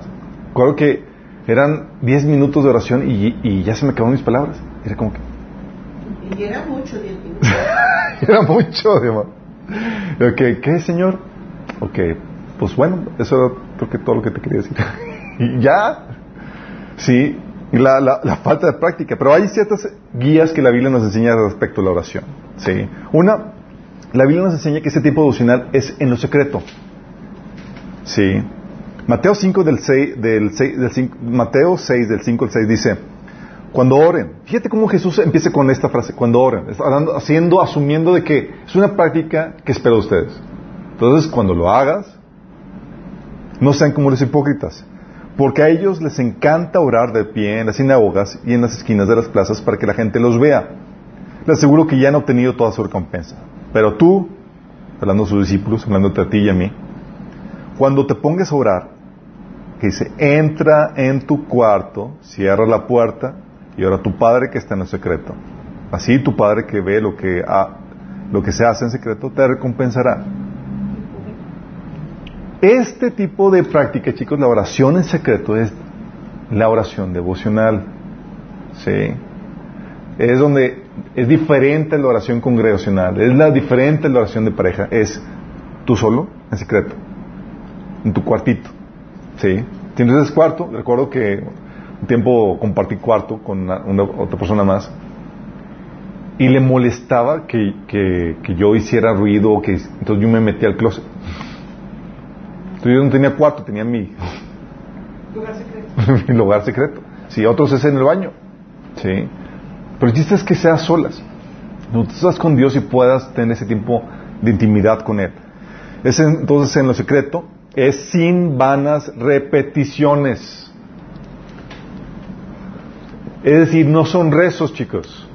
Recuerdo que eran 10 minutos de oración y, ya se me acabaron mis palabras. Era como que. Y era mucho 10 minutos. era mucho, Dios. ¿Qué, ¿Qué, Señor? Ok, pues bueno, eso era creo que todo lo que te quería decir. y ya, sí, la, la, falta de práctica. Pero hay ciertas guías que la Biblia nos enseña respecto a la oración. Sí. Una, la Biblia nos enseña que ese tiempo devocional es en lo secreto. Sí. Mateo 5 del 6, del 6, del 5, Mateo 6 del 5 al 6 dice, cuando oren, fíjate cómo Jesús empieza con esta frase, cuando oren, haciendo, asumiendo de que es una práctica que espero de ustedes. Entonces, cuando lo hagas, no sean como los hipócritas, porque a ellos les encanta orar de pie en las sinagogas y en las esquinas de las plazas para que la gente los vea. Les aseguro que ya han obtenido toda su recompensa. Pero tú, hablando a sus discípulos, hablando a ti y a mí, cuando te pongas a orar, que dice, entra en tu cuarto, cierra la puerta y ora a tu Padre que está en el secreto. Así tu Padre que ve lo que, lo que se hace en secreto te recompensará. Este tipo de práctica, chicos, la oración en secreto es la oración devocional. ¿Sí? Es donde es diferente la oración congregacional, es la diferente la oración de pareja, es tú solo, en secreto, en tu cuartito. ¿Sí? Tienes ese cuarto, recuerdo que un tiempo compartí cuarto con otra persona más y le molestaba que, que, que yo hiciera ruido, que entonces yo me metí al closet yo no tenía cuarto, tenía mi lugar secreto. mi lugar secreto. Si otros es en el baño. Sí. Pero el chiste es que seas solas. No estás con Dios y puedas tener ese tiempo de intimidad con Él. Es entonces en lo secreto, es sin vanas repeticiones. Es decir, no son rezos, chicos.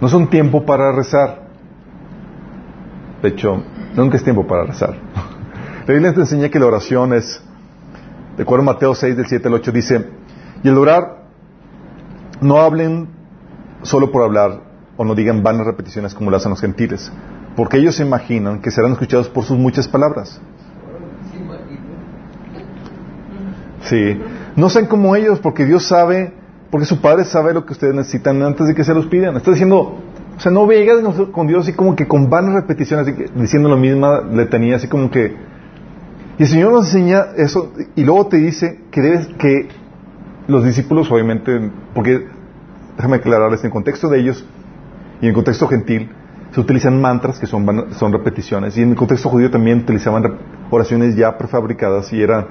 No son tiempo para rezar. De hecho, nunca es tiempo para rezar. La Biblia te enseña que la oración es, de acuerdo a Mateo 6, del 7 al 8, dice, y el orar, no hablen solo por hablar, o no digan vanas repeticiones como lo hacen los gentiles, porque ellos se imaginan que serán escuchados por sus muchas palabras. Sí, no sean como ellos, porque Dios sabe Porque su padre sabe lo que ustedes necesitan antes de que se los pidan. Está diciendo, o sea, no vengas con Dios así como que con vanas repeticiones, diciendo la misma letanía, así como que... Y el Señor nos enseña eso y luego te dice que debes que los discípulos, obviamente, porque déjame aclararles, en contexto de ellos y en contexto gentil, se utilizan mantras que son, son repeticiones y en el contexto judío también utilizaban oraciones ya prefabricadas y eran...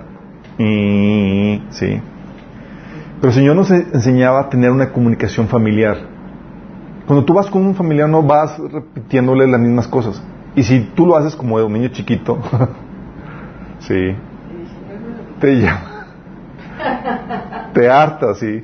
Sí. Pero el Señor nos enseñaba a tener una comunicación familiar cuando tú vas con un familiar no vas repitiéndole las mismas cosas. Y si tú lo haces como un niño chiquito, sí, te llama, te harta, sí.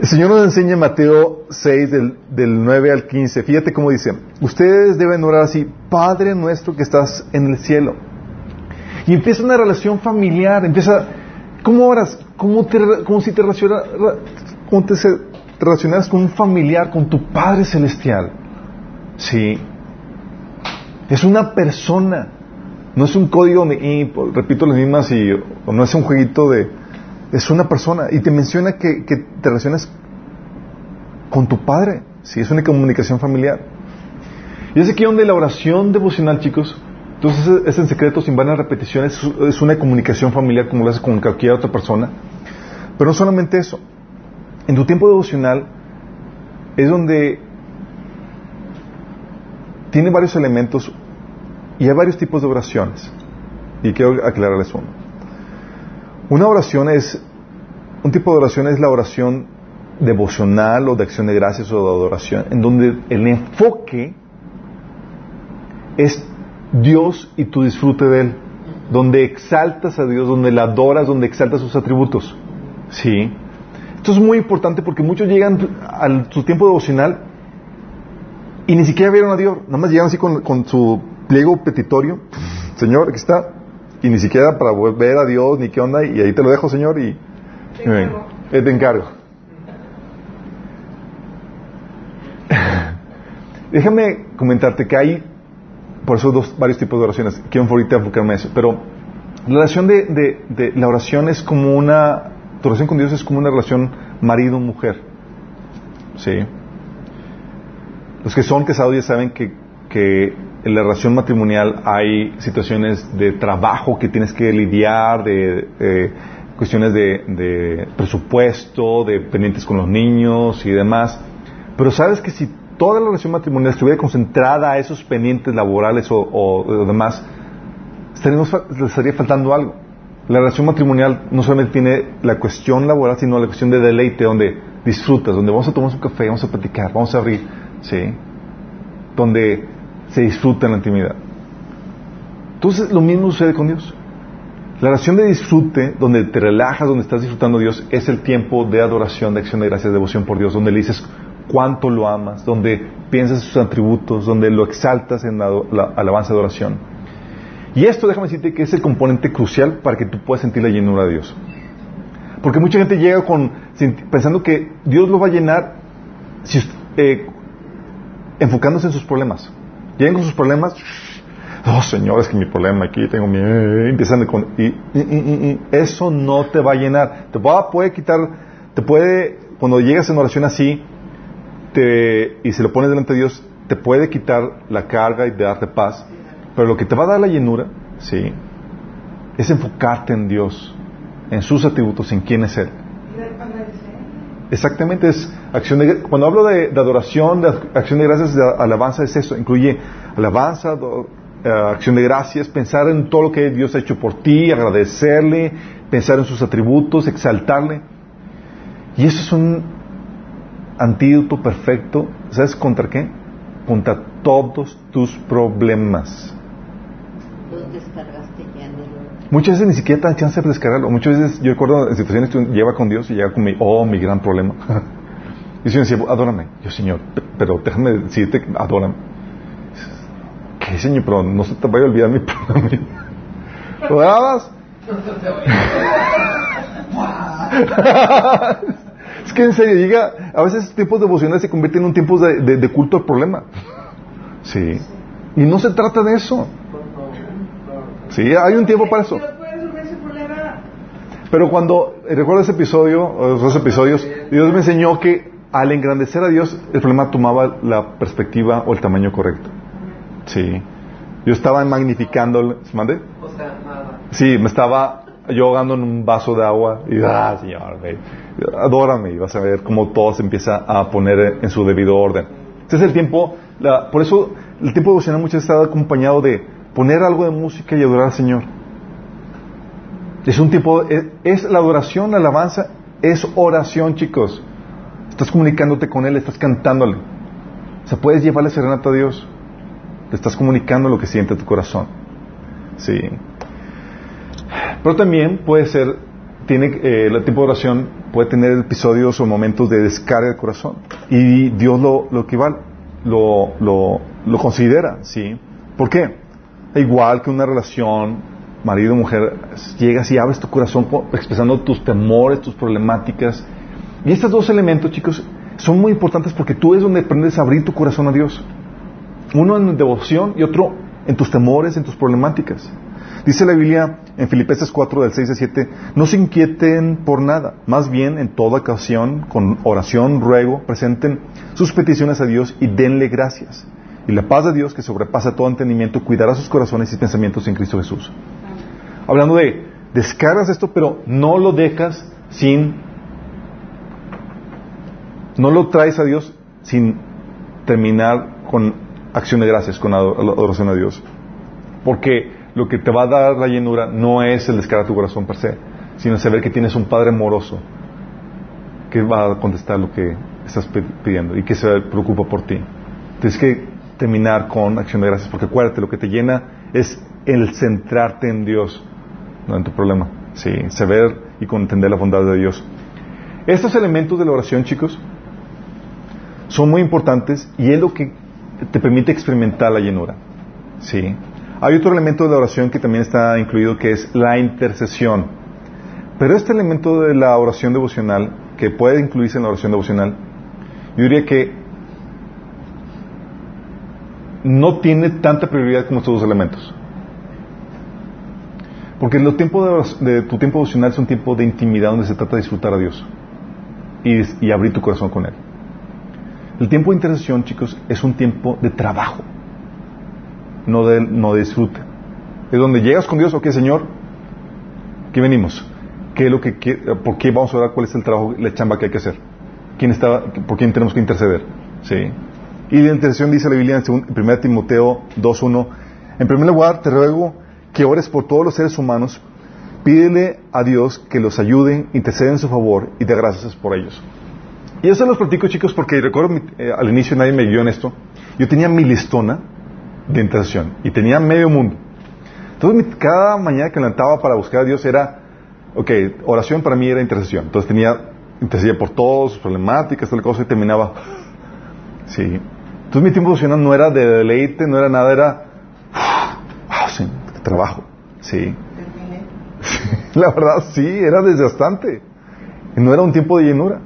El Señor nos enseña en Mateo 6 del, del 9 al 15. Fíjate cómo dice, ustedes deben orar así, Padre nuestro que estás en el cielo. Y empieza una relación familiar, empieza, ¿cómo oras? ¿Cómo, te, si te, relacionas con un familiar, con tu Padre Celestial? Sí. Es una persona. No es un código de, repito las mismas, y, no es un jueguito de... Es una persona. Y te menciona que, te relacionas con tu Padre. Sí, es una comunicación familiar. Y es aquí donde la oración devocional, chicos, entonces es en secreto, sin vanas repeticiones, es una comunicación familiar como lo haces con cualquier otra persona. Pero no solamente eso. En tu tiempo devocional es donde tiene varios elementos y hay varios tipos de oraciones. Y quiero aclararles uno. Una oración es, un tipo de oración es la oración devocional o de acción de gracias o de adoración, en donde el enfoque es Dios y tu disfrute de Él, donde exaltas a Dios, donde le adoras, donde exaltas sus atributos. Sí. Esto es muy importante porque muchos llegan a su tiempo devocional y ni siquiera vieron a Dios, nada más llegan así con, su pliego petitorio, Señor, aquí está, y ni siquiera para ver a Dios, ni qué onda, y ahí te lo dejo, Señor, y te encargo. Eh, te encargo. Déjame comentarte que hay por eso dos, varios tipos de oraciones. Quiero ahorita enfocarme en eso. Pero la oración de, la oración es como una, tu relación con Dios es como una relación marido-mujer. ¿Sí? Los que son casados ya saben que, que en la relación matrimonial hay situaciones de trabajo que tienes que lidiar, de cuestiones de, de, presupuesto, de pendientes con los niños y demás. Pero sabes que si toda la relación matrimonial estuviera concentrada a esos pendientes laborales o, demás, le estaría faltando algo. La relación matrimonial no solamente tiene la cuestión laboral, sino la cuestión de deleite, donde disfrutas, donde vamos a tomar un café, vamos a platicar, vamos a abrir, ¿sí? Donde se disfruta en la intimidad. Entonces, lo mismo sucede con Dios. La relación de disfrute, donde te relajas, donde estás disfrutando de Dios, es el tiempo de adoración, de acción de gracias, de devoción por Dios, donde le dices, cuánto lo amas, donde piensas en sus atributos, donde lo exaltas en la, alabanza de oración. Y esto, déjame decirte que es el componente crucial para que tú puedas sentir la llenura de Dios. Porque mucha gente llega con, pensando que Dios lo va a llenar eh, enfocándose en sus problemas. Llegan con sus problemas, oh Señor, es que mi problema aquí, tengo mi... empiezan con... Y, eso no te va a llenar. Te va, puede quitar, te puede, cuando llegas en oración así, y se lo pones delante de Dios, te puede quitar la carga y darte paz, pero lo que te va a dar la llenura, ¿sí? Es enfocarte en Dios, en sus atributos, en quién es Él. Exactamente, es acción de, cuando hablo de, adoración, de acción de gracias, de alabanza, es eso, incluye alabanza, eh, acción de gracias, pensar en todo lo que Dios ha hecho por ti, agradecerle, pensar en sus atributos, exaltarle. Y eso es un, antídoto perfecto, ¿sabes contra qué? Contra todos tus problemas. Muchas veces ni siquiera te dan chance de descargarlo. Muchas veces, yo recuerdo en situaciones que lleva con Dios y llega con mi, oh, mi gran problema. y el Señor decía, adórame. Yo, Señor, pero déjame decirte, adórame. ¿Qué, Señor? Pero no se te vaya a olvidar mi problema. ¿Lo dabas? Es que en serio, llega, a veces tiempos devocionales se convierten en un tiempo de, culto al problema. Sí. Y no se trata de eso. Sí, hay un tiempo para eso. Pero cuando eh, recuerdo ese episodio, o esos episodios, Dios me enseñó que al engrandecer a Dios, el problema tomaba la perspectiva o el tamaño correcto. Sí. Yo estaba magnificando, ¿se mande? O sea, nada. Sí, me estaba yo ahogando en un vaso de agua y, ah, Señor, ve, adórame y vas a ver cómo todo se empieza a poner en su debido orden. Este es el tiempo, la- por eso el tiempo devocional muchas veces está acompañado de poner algo de música y adorar al Señor. Es un tiempo, es, es la adoración, la alabanza, es oración, chicos. Estás comunicándote con Él, estás cantándole. O sea, puedes llevarle serenata a Dios. Le estás comunicando lo que siente tu corazón. Sí. Pero también puede ser, tiene, eh, el tiempo de oración puede tener episodios o momentos de descarga del corazón. Y Dios lo, lo equivale, lo, lo, lo considera, ¿sí? ¿Por qué? Igual que una relación marido-mujer, llegas y abres tu corazón expresando tus temores, tus problemáticas. Y estos dos elementos, chicos, son muy importantes porque tú es donde aprendes a abrir tu corazón a Dios. Uno en devoción y otro en tus temores, en tus problemáticas. Dice la Biblia en Filipenses 4 del 6 al 7, no se inquieten por nada, más bien en toda ocasión, con oración, ruego, presenten sus peticiones a Dios y denle gracias. Y la paz de Dios, que sobrepasa todo entendimiento, cuidará sus corazones y pensamientos en Cristo Jesús. Hablando de, descargas esto, pero no lo dejas sin, no lo traes a Dios sin terminar con acción de gracias, con ado- adoración a Dios. Porque lo que te va a dar la llenura no es el descargar tu corazón per se, sino saber que tienes un Padre amoroso que va a contestar lo que estás pidiendo y que se preocupa por ti. Tienes que terminar con acción de gracias, porque acuérdate, lo que te llena es el centrarte en Dios, no en tu problema. Sí, saber y comprender la bondad de Dios. Estos elementos de la oración, chicos, son muy importantes y es lo que te permite experimentar la llenura. Sí. Hay otro elemento de la oración que también está incluido que es la intercesión. Pero este elemento de la oración devocional, que puede incluirse en la oración devocional, yo diría que no tiene tanta prioridad como estos dos elementos. Porque el tiempo de, tu tiempo devocional es un tiempo de intimidad donde se trata de disfrutar a Dios y, abrir tu corazón con Él. El tiempo de intercesión, chicos, es un tiempo de trabajo, no de, no de disfrute. Es donde llegas con Dios, ok, Señor, ¿qué venimos? ¿Qué es lo que, quie- ¿Por qué vamos a orar? ¿Cuál es el trabajo, la chamba que hay que hacer? ¿Quién está, ¿Por quién tenemos que interceder? ¿Sí? Y la intercesión dice la Biblia en 1 Timoteo 2.1, en primer lugar te ruego que ores por todos los seres humanos, pídele a Dios que los ayude, intercede en su favor y te gracias por ellos. Y eso los platico, chicos, porque recuerdo eh, al inicio nadie me guió en esto. Yo tenía mi listona de intercesión y tenía medio mundo. Entonces, cada mañana que levantaba para buscar a Dios era, ok, oración para mí era intercesión. Entonces tenía, intercedía por todos, problemáticas, tal cosa, y terminaba. Sí. Entonces mi tiempo devocional no era de deleite, no era nada, era, ah, sí, trabajo. Sí. La verdad, sí, era desgastante. Y no era un tiempo de llenura.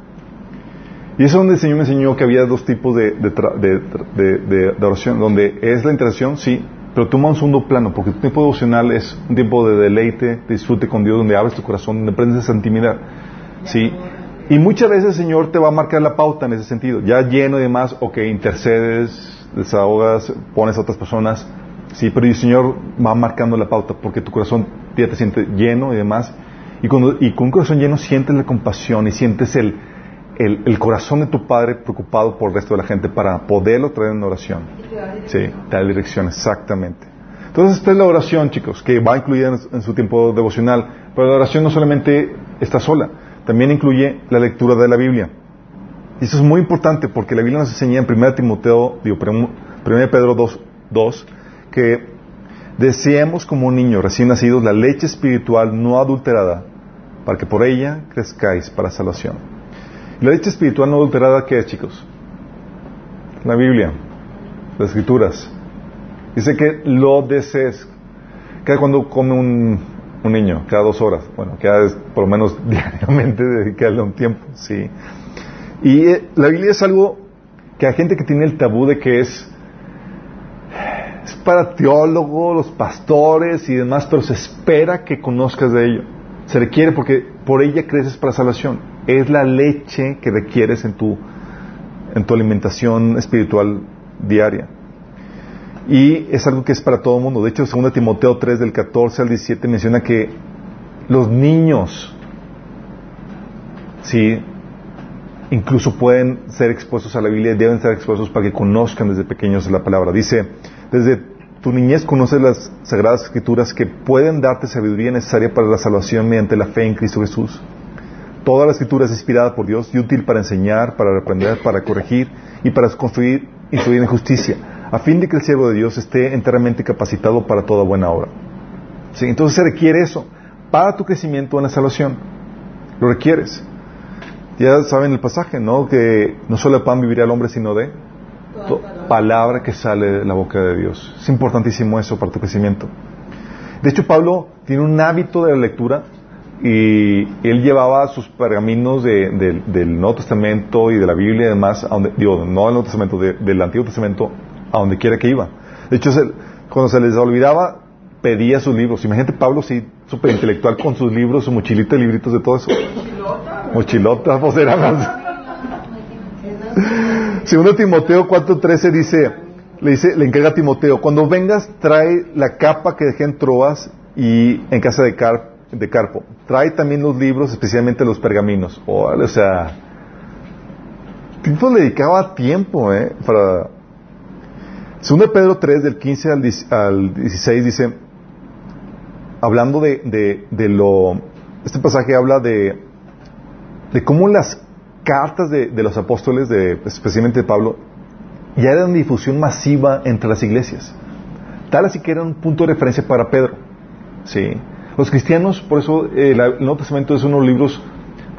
Y eso es donde el Señor me enseñó que había dos tipos de, de, de- oración, donde es la intercesión, sí, pero toma un segundo plano, porque tu tiempo devocional es un tiempo de deleite, de disfrute con Dios, donde abres tu corazón, donde aprendes esa intimidad. Sí. Y muchas veces el Señor te va a marcar la pauta en ese sentido. Ya lleno y demás, ok, intercedes, desahogas, pones a otras personas. Sí, pero el Señor va marcando la pauta porque tu corazón ya te siente lleno y demás. Y, cuando, y con un corazón lleno sientes la compasión y sientes el, el, el corazón de tu Padre preocupado por el resto de la gente para poderlo traer en oración. Sí, te da dirección, exactamente. Entonces, esta es la oración, chicos, que va incluida en, en su tiempo devocional. Pero la oración no solamente está sola, también incluye la lectura de la Biblia. Y eso es muy importante porque la Biblia nos enseña en 1 Timoteo, digo, 1 Pedro 2, 2, que deseemos como un niño recién nacido la leche espiritual no adulterada, para que por ella crezcáis para salvación. ¿Y la leche espiritual no adulterada qué es, chicos? La Biblia, las escrituras. Dice que lo desees. Cada cuando come un, un niño, cada dos horas, bueno, cada por lo menos diariamente dedicarle un tiempo, sí. Y eh, la Biblia es algo que hay gente que tiene el tabú de que es es para teólogos, los pastores y demás, pero se espera que conozcas de ello. Se requiere porque por ella creces para salvación. Es la leche que requieres en tu, en tu alimentación espiritual diaria. Y es algo que es para todo el mundo. De hecho, 2 Timoteo 3 del 14 al 17 menciona que los niños, sí, incluso pueden ser expuestos a la Biblia, deben ser expuestos para que conozcan desde pequeños la palabra. Dice, desde tu niñez conoces las sagradas escrituras que pueden darte sabiduría necesaria para la salvación mediante la fe en Cristo Jesús. Toda la escritura es inspirada por Dios y útil para enseñar, para reprender, para corregir y para construir, instruir en justicia, a fin de que el siervo de Dios esté enteramente capacitado para toda buena obra. ¿Sí? Entonces se requiere eso para tu crecimiento en la salvación. Lo requieres. Ya saben el pasaje, ¿no? Que no solo pan vivirá el hombre, sino de palabra que sale de la boca de Dios. Es importantísimo eso para tu crecimiento. De hecho, Pablo tiene un hábito de la lectura y él llevaba sus pergaminos del Nuevo Testamento y de la Biblia y demás, digo, no del Nuevo Testamento, del Antiguo Testamento, a donde quiera que iba. De hecho, cuando se les olvidaba, pedía sus libros. Imagínate Pablo, sí, súper intelectual con sus libros, su mochilita de libritos de todo eso. Mochilota, pues era más. Segundo Timoteo 4:13 dice, le dice, le encarga a Timoteo, cuando vengas trae la capa que dejé en Troas y en casa de, de Carpo. Trae también los libros, especialmente los pergaminos. o sea, Tito le dedicaba tiempo, ¿eh? Para... Segundo Pedro 3, del 15 al 16, dice, hablando de, de, lo... Este pasaje habla de, de cómo las cartas de, los apóstoles, de, especialmente de Pablo, ya eran difusión masiva entre las iglesias. Tal así que era un punto de referencia para Pedro. ¿sí? Los cristianos, por eso eh, el Nuevo Testamento es uno de los libros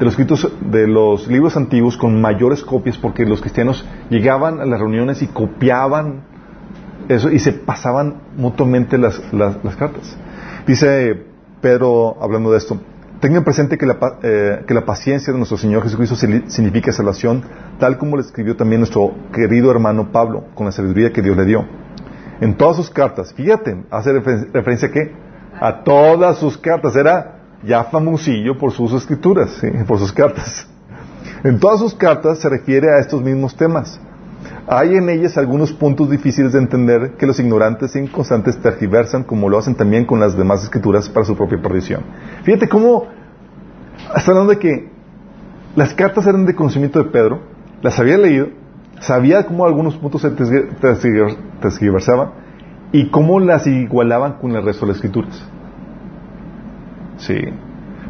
de los escritos de los libros antiguos con mayores copias porque los cristianos llegaban a las reuniones y copiaban eso y se pasaban mutuamente las, las cartas. Dice Pedro hablando de esto, Tengan presente que la, eh, que la, paciencia de nuestro Señor Jesucristo significa salvación, tal como le escribió también nuestro querido hermano Pablo, con la sabiduría que Dios le dio. En todas sus cartas, fíjate, hace referencia a qué? A todas sus cartas, era ya famosillo por sus escrituras, por sus cartas. En todas sus cartas se refiere a estos mismos temas. Hay en ellas algunos puntos difíciles de entender que los ignorantes e inconstantes tergiversan como lo hacen también con las demás escrituras para su propia perdición. Fíjate cómo está hablando de que las cartas eran de conocimiento de Pedro, las había leído, sabía cómo algunos puntos se tergiversaban y cómo las igualaban con el resto de las escrituras. Sí.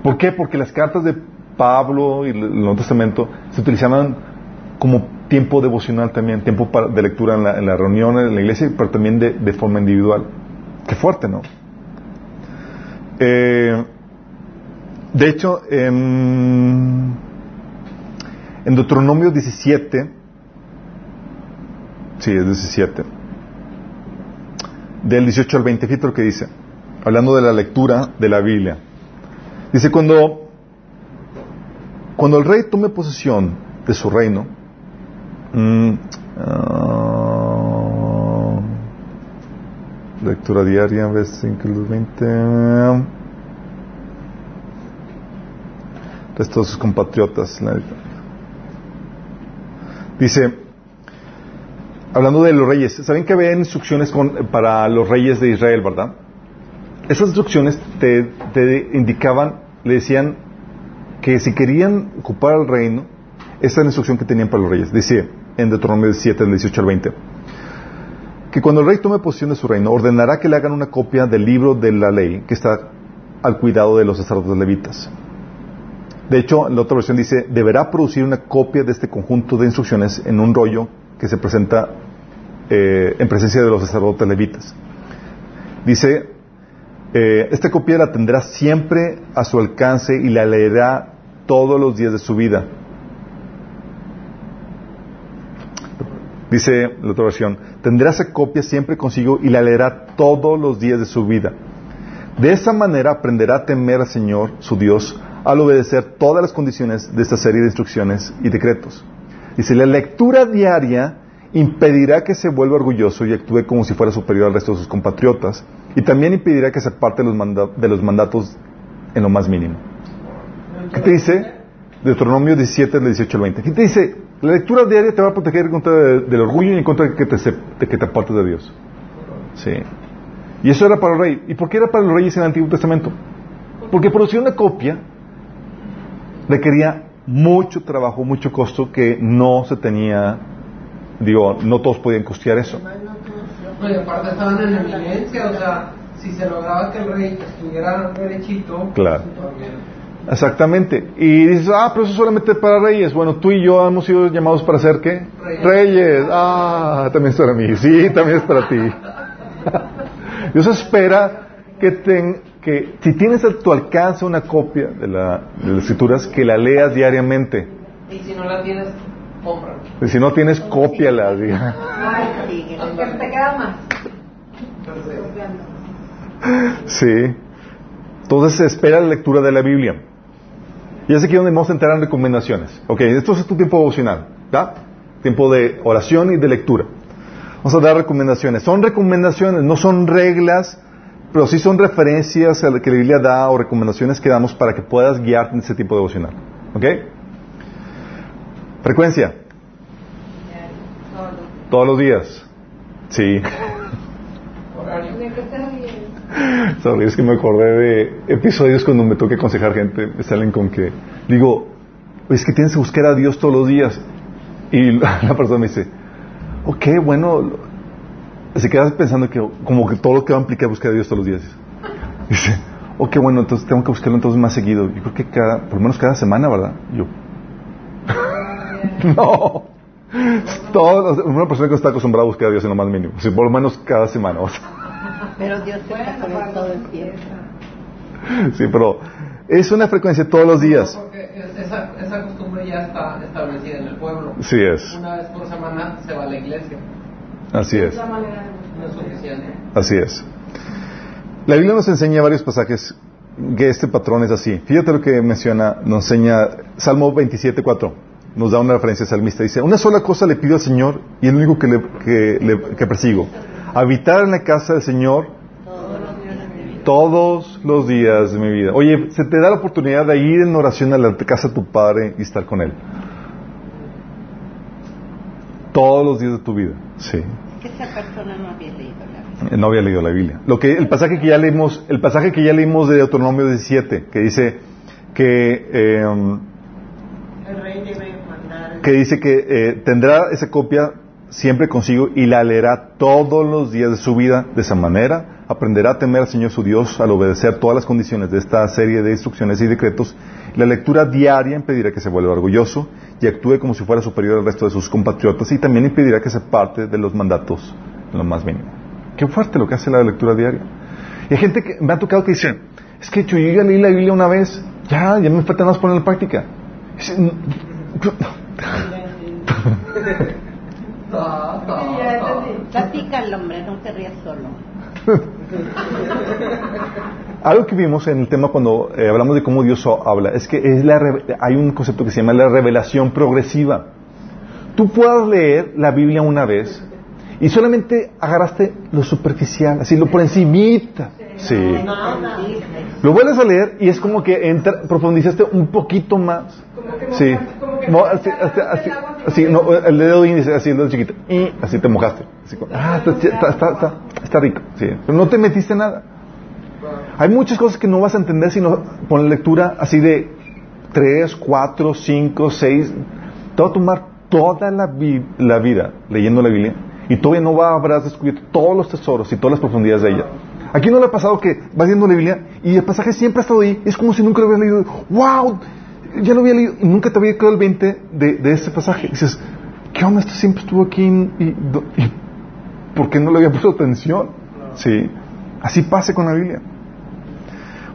¿Por qué? Porque las cartas de Pablo y el Nuevo Testamento se utilizaban como tiempo devocional también, tiempo de lectura en la, en la reunión en la iglesia, pero también de, forma individual. Qué fuerte, ¿no? Eh, de hecho, en, en Deuteronomio 17, sí, es 17, del 18 al 20, fíjate que dice, hablando de la lectura de la Biblia. Dice, cuando, cuando el rey tome posesión de su reino, Mm, ah, lectura diaria, vez 5 20. Resto de sus compatriotas. Dice, hablando de los reyes, ¿saben que había instrucciones para los reyes de Israel, verdad? Esas instrucciones te, te indicaban, le decían que si querían ocupar el reino, esa es la instrucción que tenían para los reyes. Dice, en Deuteronomio 7, del 18 al 20. Que cuando el rey tome posesión de su reino, ordenará que le hagan una copia del libro de la ley que está al cuidado de los sacerdotes levitas. De hecho, la otra versión dice, deberá producir una copia de este conjunto de instrucciones en un rollo que se presenta eh, en presencia de los sacerdotes levitas. Dice, eh, esta copia la tendrá siempre a su alcance y la leerá todos los días de su vida Dice la otra versión, tendrá esa copia siempre consigo y la leerá todos los días de su vida. De esa manera aprenderá a temer al Señor, su Dios, al obedecer todas las condiciones de esta serie de instrucciones y decretos. Dice, la lectura diaria impedirá que se vuelva orgulloso y actúe como si fuera superior al resto de sus compatriotas y también impedirá que se aparte de los, mandatos en lo más mínimo. ¿Qué te dice? Deuteronomio 17, del 18 al 20. ¿Qué te dice? La lectura diaria te va a proteger contra de- del orgullo y en contra de que te, de que te apartes de Dios. Sí. Y eso era para el rey. ¿Y por qué era para los reyes en el Antiguo Testamento? Porque producir una copia requería mucho trabajo, mucho costo que no se tenía, digo, no todos podían costear eso. No, y aparte estaban en eminencia, o sea, si se lograba que el rey estuviera derechito, Claro. pues. Exactamente. Y dices, ah, pero eso solamente para reyes. Bueno, tú y yo hemos sido llamados para ser qué? Reyes. Reyes. Ah, también es para mí. Sí, también es para ti. Dios espera que, ten- que si tienes a tu alcance una copia de, la, de las escrituras, que la leas diariamente. Y si no la tienes, cómprala. Y si no tienes, cópiala. diga. Sí, Que te queda más. Sí. Entonces se espera la lectura de la Biblia. Y es aquí donde vamos a entrar en recomendaciones. Ok, esto es tu tiempo devocional. ¿ya? Tiempo de oración y de lectura. Vamos a dar recomendaciones. Son recomendaciones, no son reglas, pero sí son referencias a lo que la Biblia da o recomendaciones que damos para que puedas guiarte en ese tiempo devocional. ¿Ok? Frecuencia. Todos los días. Sí. Sorry, es que me acordé de episodios cuando me toca aconsejar gente, me salen con que, digo, es que tienes que buscar a Dios todos los días. Y la persona me dice, ok, bueno, se queda pensando que como que todo lo que va a implicar buscar a Dios todos los días. Dice, ok, bueno, entonces tengo que buscarlo entonces más seguido. Yo creo que cada, por lo menos cada semana, ¿verdad? Yo, no. Todo, una persona que está acostumbrada a buscar a Dios en lo más mínimo. Por lo menos cada semana. Pero Dios está con él todo el tiempo. Sí, pero es una frecuencia todos los días. Porque es- esa, esa costumbre ya está establecida en el pueblo. Sí es. Una vez por semana se va a la iglesia. Así es. No es suficiente. Así es. La Biblia nos enseña varios pasajes que este patrón es así. Fíjate lo que menciona, nos enseña Salmo 27.4. Nos da una referencia salmista. Dice, una sola cosa le pido al Señor y es lo único que, le, que, le- que persigo. Habitar en la casa del Señor todos los días de mi vida. Oye, se te da la oportunidad de ir en oración a la casa de tu Padre y estar con Él. Todos los días de tu vida. Sí. Que esa persona no había leído la Biblia. No había leído la Biblia. Lo que, el pasaje que ya leímos, el pasaje que ya leímos de Deuteronomio 17, que dice que, eh, El rey debe mandar. que dice que eh, tendrá esa copia siempre consigo y la leerá todos los días de su vida. De esa manera aprenderá a temer al Señor su Dios al obedecer todas las condiciones de esta serie de instrucciones y decretos. La lectura diaria impedirá que se vuelva orgulloso y actúe como si fuera superior al resto de sus compatriotas y también impedirá que se parte de los mandatos en lo más mínimo. Qué fuerte lo que hace la lectura diaria. Y hay gente que me ha tocado que dice, es que yo ya leí la Biblia una vez, ya, ya me falta más ponerla en práctica. "Mm, yo- Ta, ta, Ya ta. entendí. Platícalo, hombre, no te rías solo. Algo que vimos en el tema cuando eh, hablamos de cómo Dios habla es que es la re- hay un concepto que se llama la revelación progresiva. Tú puedas leer la Biblia una vez y solamente agarraste lo superficial, así lo por encimita. Sí. Lo vuelves a leer y es como que entra, profundizaste un poquito más. Sí. Así, así, así, así, no, el dedo índice, así, el dedo chiquito. Y así te mojaste. Así como, ah, está, está, está, está, rico. Sí. Pero no te metiste nada. Hay muchas cosas que no vas a entender si no con la lectura así de 3, 4, 5, 6. Te va a tomar toda la, vi- la vida leyendo la Biblia y todavía no va, habrás descubierto todos los tesoros y todas las profundidades de ella. Aquí no le ha pasado que vas leyendo la Biblia y el pasaje siempre ha estado ahí. Es como si nunca lo hubieras leído. ¡Wow! Ya lo había leído y nunca te había quedado el 20 de, este pasaje. Dices, ¿qué onda? Esto siempre estuvo aquí y, ¿por qué no le había puesto atención? Sí. Así pasa con la Biblia.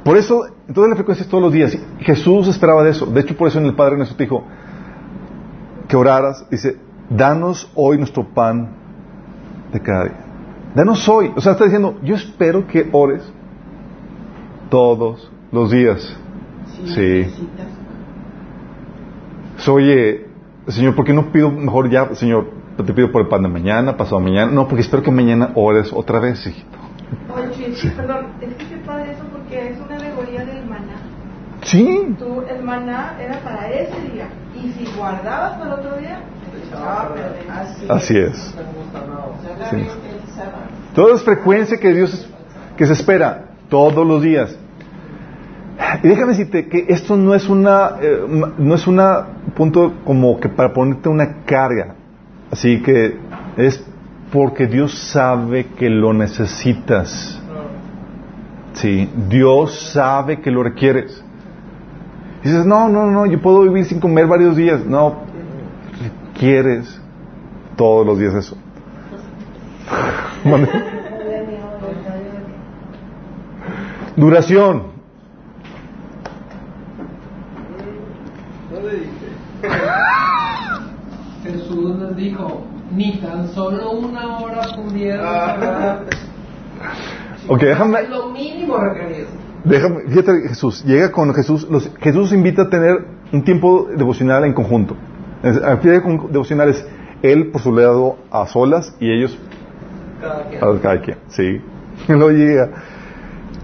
Por eso, entonces la frecuencia todos los días. Jesús esperaba de eso. De hecho, por eso en el Padre nuestro te dijo que oraras. Dice, danos hoy nuestro pan de cada día. Danos hoy. O sea, está diciendo, yo espero que ores todos los días. Sí. So, Oye, Señor, ¿por qué no pido mejor ya, Señor, te pido por el pan de mañana, pasado mañana? No, porque espero que mañana ores otra vez, hijito. Oye, sí, perdón, es que se padre eso porque es una alegoría del maná. Sí. Tú, el maná era para ese día. Y si guardabas para el otro día, Así, es. Sí. Toda es frecuencia que Dios que se espera todos los días. Y déjame decirte que esto no es una eh, no es una punto como que para ponerte una carga. Así que es porque Dios sabe que lo necesitas. Sí, Dios sabe que lo requieres. Y dices, no, no, no, yo puedo vivir sin comer varios días. No, requieres todos los días eso. Duración. Jesús les dijo, ni tan solo una hora pudieron. Ok, déjame, lo mínimo requerido. déjame, fíjate Jesús, llega con Jesús, los- Jesús invita a tener un tiempo devocional en conjunto. Es- Al final con- devocional es él por su lado a solas y ellos Cada quien. a cada quien, sí. Luego llega.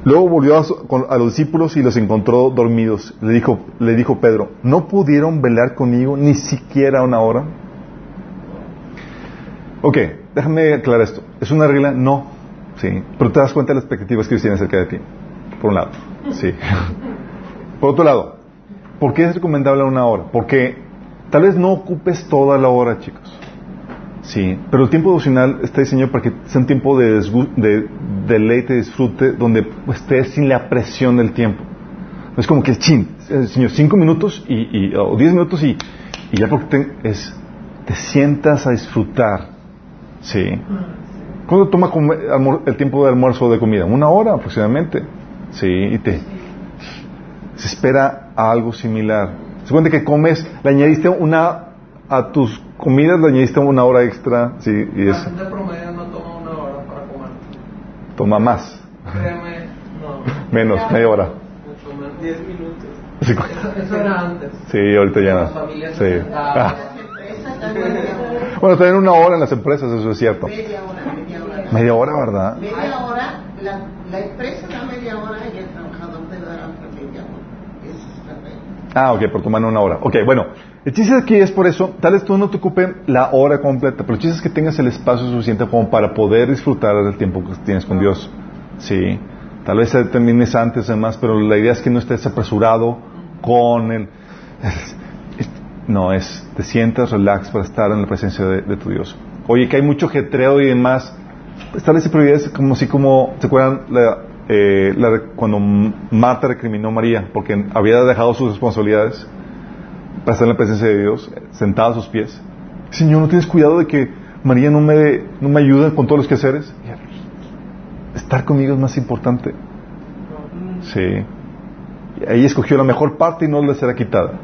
Luego volvió a, los discípulos y los encontró dormidos. Le dijo, le dijo Pedro, ¿no pudieron velar conmigo ni siquiera una hora? Ok, déjame aclarar esto. ¿Es una regla? No. Sí. Pero te das cuenta de las expectativas que ellos tienen acerca de ti. Por un lado. Sí. Por otro lado, ¿por qué es recomendable una hora? Porque tal vez no ocupes toda la hora, chicos. Sí, pero el tiempo devocional está diseñado para que sea un tiempo de, de deleite, disfrute, donde pues, estés sin la presión del tiempo. No es como que chin, el Señor, cinco minutos y, y- o diez minutos y, ya porque te, es, te sientas a disfrutar. Sí. ¿Cuánto toma el tiempo de almuerzo o de comida? Una hora aproximadamente. Sí, y te se espera algo similar. Se cuenta que comes, le añadiste una a tus comidas, le añadiste una hora extra, sí, y La es gente promedio no toma una hora para comer. toma más, Créeme, no. menos, media hora. Mucho menos. 10 minutos. Sí, Eso, eso era antes. sí, ahorita ya Las no. familias Sí. Ah. Bueno, también una hora en las empresas, eso es cierto. Media hora, media hora. Media hora, ¿verdad? Media hora, la, la empresa da media hora y el trabajador debe dar otra media hora. Esa es la regla. Ah, ok, por tomar una hora. Ok, bueno, el chiste aquí es por eso, tal vez tú no te ocupe la hora completa, pero el chiste es que tengas el espacio suficiente como para poder disfrutar del tiempo que tienes con Dios. Sí, tal vez termines antes además, pero la idea es que no estés apresurado con el... No, es, te sientas, relax para estar en la presencia de, tu Dios. Oye, que hay mucho jetreo y demás, establece prioridades como así como, ¿se acuerdan la, eh, la- cuando Marta recriminó a María porque había dejado sus responsabilidades para estar en la presencia de Dios, sentada a sus pies? Señor, ¿no tienes cuidado de que María no me, no me ayude con todos los quehaceres? Estar conmigo es más importante. Sí. Ahí escogió la mejor parte y no le será quitada.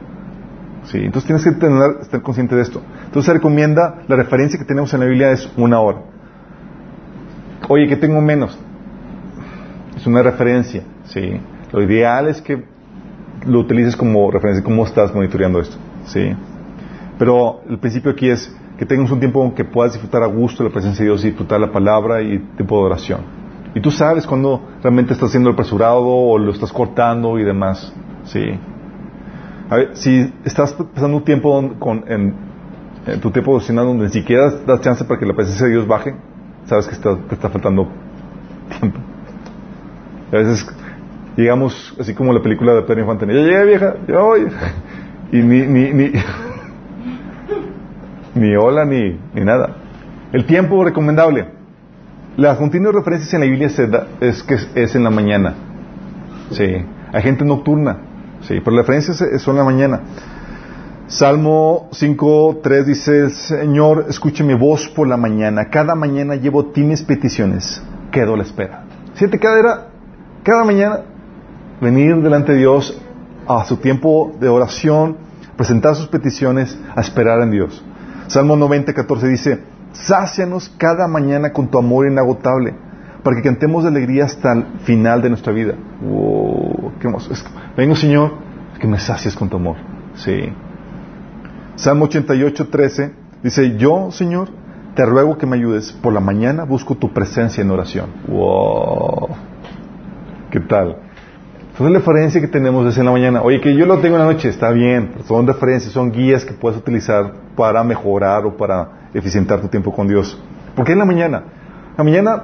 Sí, entonces tienes que tener, estar consciente de esto. Entonces se recomienda, la referencia que tenemos en la Biblia es una hora. Oye, que tengo menos. Es una referencia, sí. Lo ideal es que lo utilices como referencia, cómo estás monitoreando esto, sí. Pero el principio aquí es que tengas un tiempo en que puedas disfrutar a gusto la presencia de Dios y disfrutar la palabra y tiempo de oración. Y tú sabes cuando realmente estás haciendo el apresurado o lo estás cortando y demás, sí. A ver, si estás pasando un tiempo con, en, en tu tiempo devocional donde ni siquiera das chance para que la presencia de Dios baje, sabes que está, te está faltando tiempo. A veces llegamos así como la película de Pedro Infante, ya llegué vieja, ya voy. Y ni, ni, ni, ni hola ni, ni nada. El tiempo recomendable. Las continuas referencias en la Biblia es que es, en la mañana. Sí. Hay gente nocturna. Sí, pero las referencias son en la mañana. Salmo 5, 3 dice, Señor, escuche mi voz por la mañana. Cada mañana llevo ti mis peticiones. Quedo a la espera. Siente cada, era, cada mañana venir delante de Dios a su tiempo de oración, presentar sus peticiones, a esperar en Dios. Salmo 90, 14 dice, sácianos cada mañana con tu amor inagotable, para que cantemos de alegría hasta el final de nuestra vida. Wow, qué Vengo, Señor, que me sacies con tu amor. Sí. Salmo 88, 13 dice, yo, Señor, te ruego que me ayudes. Por la mañana busco tu presencia en oración. Wow. ¿Qué tal? Entonces la referencia que tenemos es en la mañana. Oye, que yo lo tengo en la noche, está bien. Son referencias, son guías que puedes utilizar para mejorar o para eficientar tu tiempo con Dios. ¿Por qué en la mañana? La mañana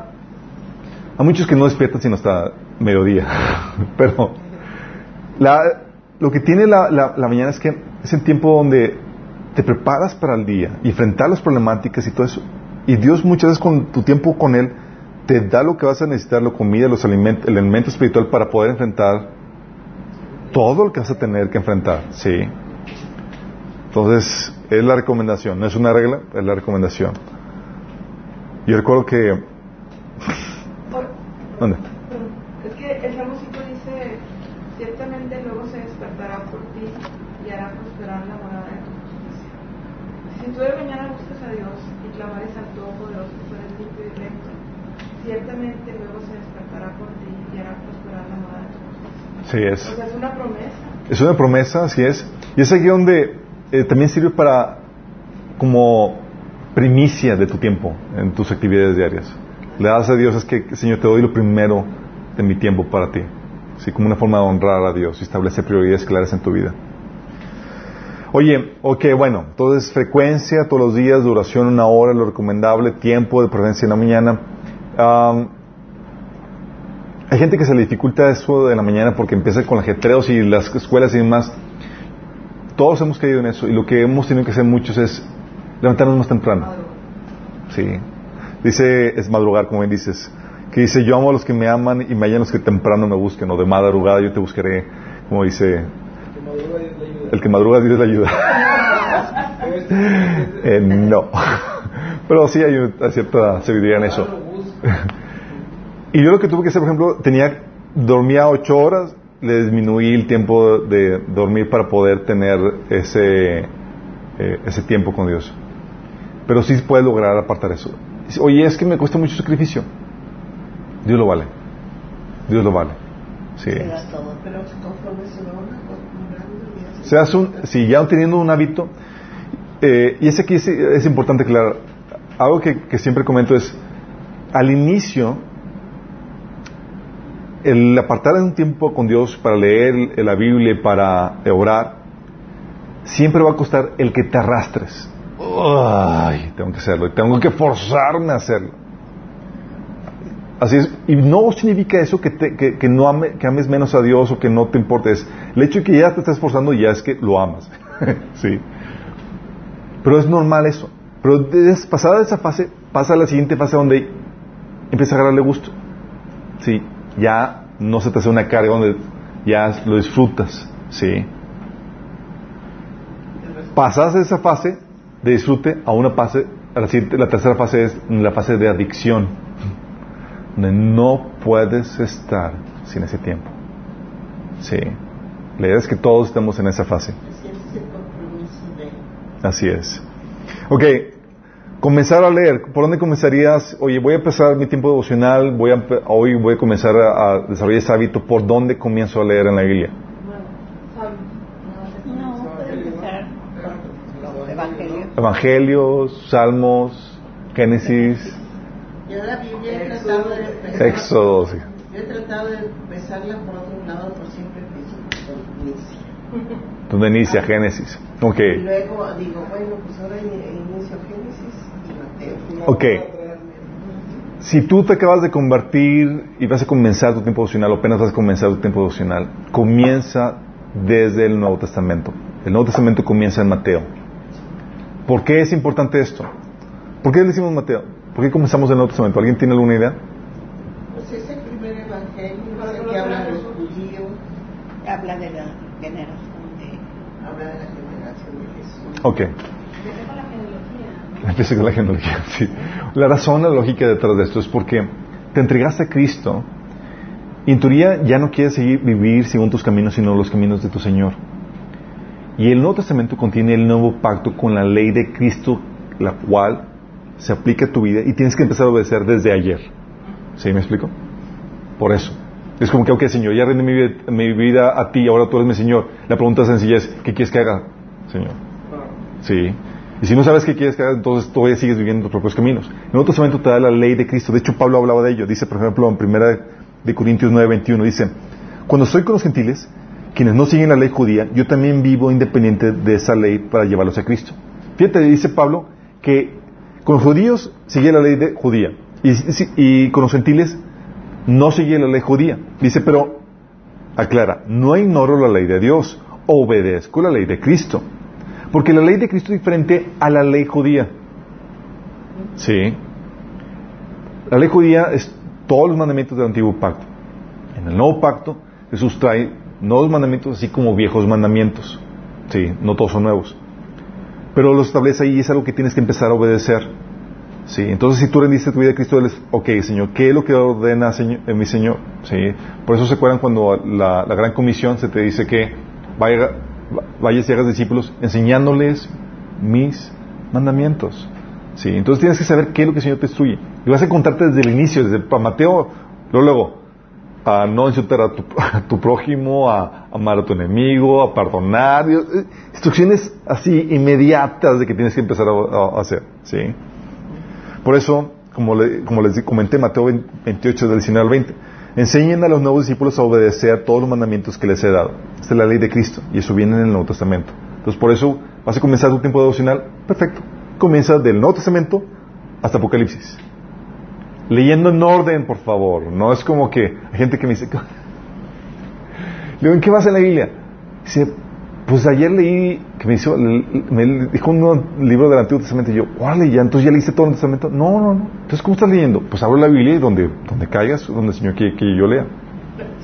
hay muchos que no despiertan sino hasta mediodía. Pero lo que tiene la, la, mañana es que es el tiempo donde te preparas para el día y enfrentar las problemáticas y todo eso. Y Dios muchas veces con tu tiempo con Él te da lo que vas a necesitar, la comida, los alimentos, el elemento espiritual para poder enfrentar todo lo que vas a tener que enfrentar. Sí. Entonces, es la recomendación, no es una regla, es la recomendación. Yo recuerdo que... ¿Dónde? Es que el Salmocito dice, ciertamente luego se despertará por ti y hará prosperar la morada de tu justicia. Si tú de mañana buscas a Dios y clamares al Todopoderoso, tú eres limpio y recto, ciertamente luego se despertará por ti y hará prosperar la morada de tu justicia. Sí, es. O sea, es una promesa. Es una promesa, así es. Y es aquí donde eh, también sirve para como primicia de tu tiempo en tus actividades diarias. Le das a Dios es que, Señor, te doy lo primero de mi tiempo para ti. Así como una forma de honrar a Dios y establecer prioridades claras en tu vida. Oye, ok, bueno, entonces frecuencia, todos los días, duración una hora, lo recomendable, tiempo de preferencia en la mañana. Hay gente que se le dificulta eso de la mañana porque empieza con ajetreos y las escuelas y demás. Todos hemos caído en eso y lo que hemos tenido que hacer muchos es levantarnos más temprano. Sí. Dice, es madrugar, como bien dices, que dice, yo amo a los que me aman y me hallan los que temprano me busquen, o de madrugada yo te buscaré, como dice, el que madruga Dios le ayuda. eh, no. Pero sí hay, cierta sabiduría en eso. y yo lo que tuve que hacer, por ejemplo, tenía, dormía ocho horas, le disminuí el tiempo de dormir para poder tener ese, eh, ese tiempo con Dios. Pero sí puede lograr apartar eso. Oye, es que me cuesta mucho sacrificio. Dios lo vale. Dios lo vale. Sí. Se hace un, si ya teniendo un hábito, eh, y ese aquí es, importante claro, algo que, siempre comento es, al inicio, el apartar un tiempo con Dios para leer la Biblia para orar, siempre va a costar el que te arrastres. Ay, tengo que hacerlo, tengo que forzarme a hacerlo. Así es, y no significa eso que, que, no ames menos a Dios o que no te importes. el hecho de que ya te estés esforzando ya es que lo amas. sí. Pero es normal eso. Pero pasada esa fase, pasa a la siguiente fase donde empieza a agarrarle gusto. Sí, ya no se te hace una carga donde ya lo disfrutas. Sí. Pasas esa fase de disfrute a una fase, a la, tercera fase es la fase de adicción, donde no puedes estar sin ese tiempo. Sí. La idea es que todos estemos en esa fase. Así es. Ok, comenzar a leer. ¿Por dónde comenzarías? Oye, voy a empezar mi tiempo devocional, voy a, hoy voy a comenzar a desarrollar ese hábito. ¿Por dónde comienzo a leer en la Biblia? Evangelios, Salmos, Génesis. Yo la Biblia he tratado de empezar. Éxodo, sí. Yo he tratado de empezarla por otro lado, por siempre inicia. ¿Dónde inicia Génesis? Ok. Y luego digo, bueno, pues ahora inicio Génesis. Ok. Si tú te acabas de convertir y vas a comenzar tu tiempo devocional, o apenas vas a comenzar tu tiempo devocional, comienza desde el Nuevo Testamento. El Nuevo Testamento comienza en Mateo. ¿Por qué es importante esto? ¿Por qué decimos Mateo? ¿Por qué comenzamos en el Nuevo Testamento? ¿Alguien tiene alguna idea? Pues es el primer evangelio, que habla de los judíos. Habla de la generación de... Habla de la generación de Jesús. Ok. Empieza con la genealogía, sí. La razón, la lógica detrás de esto es porque te entregaste a Cristo y en teoría ya no quieres seguir vivir según tus caminos, sino los caminos de tu Señor. Y el Nuevo Testamento contiene el nuevo pacto con la ley de Cristo, la cual se aplica a tu vida y tienes que empezar a obedecer desde ayer. ¿Sí me explico? Por eso. Es como que, ok, Señor, ya rendí mi vida, a ti, ahora tú eres mi Señor. La pregunta sencilla es, ¿qué quieres que haga, Señor? Sí. Y si no sabes qué quieres que entonces todavía sigues viviendo tus propios caminos. El Nuevo Testamento te da la ley de Cristo. De hecho, Pablo hablaba de ello. Dice, por ejemplo, en primera de Corintios 9:21, dice, cuando estoy con los gentiles, quienes no siguen la ley judía, yo también vivo independiente de esa ley para llevarlos a Cristo. Fíjate, dice Pablo, que con los judíos sigue la ley de judía y, y con los gentiles no sigue la ley judía. Dice, pero aclara, no ignoro la ley de Dios, obedezco la ley de Cristo. Porque la ley de Cristo es diferente a la ley judía. Sí. La ley judía es todos los mandamientos del antiguo pacto. En el nuevo pacto Jesús trae nuevos mandamientos así como viejos mandamientos. Sí, no todos son nuevos. Pero los establece ahí y es algo que tienes que empezar a obedecer. Sí, entonces si tú rendiste tu vida a Cristo, él ok, Señor, ¿qué es lo que ordena señor, mi Señor? Sí, por eso se acuerdan cuando la, la gran comisión se te dice que vaya, vayas y hagas discípulos enseñándoles mis mandamientos. Sí, entonces tienes que saber qué es lo que el Señor te instruye. Y vas a contarte desde el inicio, desde Mateo, luego, luego a no insultar a tu, prójimo, a, amar a tu enemigo, a perdonar. Eh, instrucciones así inmediatas de que tienes que empezar a, hacer. ¿sí? Por eso, como, como les comenté, Mateo 28, del 19 al 20, enseñen a los nuevos discípulos a obedecer todos los mandamientos que les he dado. Esta es la ley de Cristo y eso viene en el Nuevo Testamento. Entonces, por eso vas a comenzar tu tiempo devocional. Perfecto comienza del Nuevo Testamento hasta Apocalipsis. Leyendo en orden, por favor. No es como que hay gente que me dice, ¿en qué vas en la Biblia? Dice, pues ayer leí, que me, hizo, me dijo un libro del Antiguo Testamento y yo, ¿cuál ya? Entonces ya leíste todo el Testamento. No, no, no. Entonces, ¿cómo estás leyendo? Pues abro la Biblia y donde, donde caigas, donde el Señor quiere que yo lea.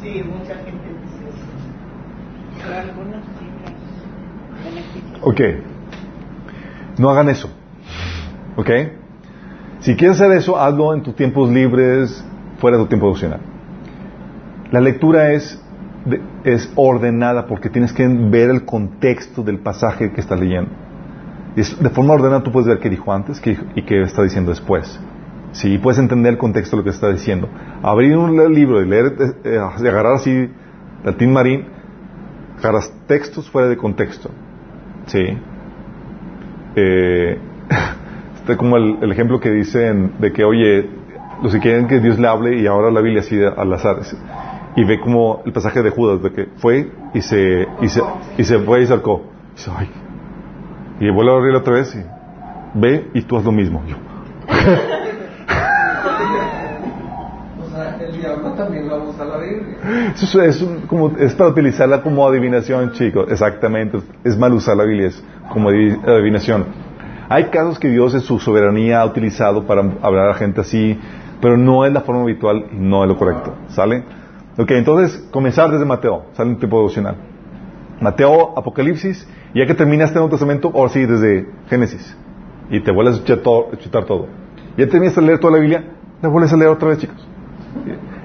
Sí, mucha gente dice eso. Pero algunos Ok. No hagan eso. ¿Ok? Si quieres hacer eso, hazlo en tus tiempos libres, fuera de tu tiempo devocional. La lectura es, es ordenada porque tienes que ver el contexto del pasaje que estás leyendo. de forma ordenada tú puedes ver qué dijo antes y qué está diciendo después. Sí, puedes entender el contexto de lo que está diciendo. Abrir un libro y leer, eh, eh, agarrar así latín marín, agarras textos fuera de contexto. Sí. Eh, Este como el, ejemplo que dicen de que, oye, los que quieren que Dios le hable y ahora la Biblia así al azar. Y ve como el pasaje de Judas, de que fue y se, y se, y se fue y salcó. Y dice, ay. Y vuelve a abrir otra vez y ve y tú haz lo mismo. Yo. o sea, el diablo también lo usa la Biblia. Eso es, como, es para utilizarla como adivinación, chicos. Exactamente. Es mal usar la Biblia es como adivinación. Hay casos que Dios en su soberanía ha utilizado para hablar a gente así, pero no es la forma habitual y no es lo correcto. ¿Sale? Ok, entonces comenzar desde Mateo, sale un tipo devocional. Mateo, Apocalipsis, y ya que terminaste el Nuevo Testamento, ahora sí, desde Génesis. Y te vuelves a chutar todo. Ya terminaste de leer toda la Biblia, te vuelves a leer otra vez, chicos.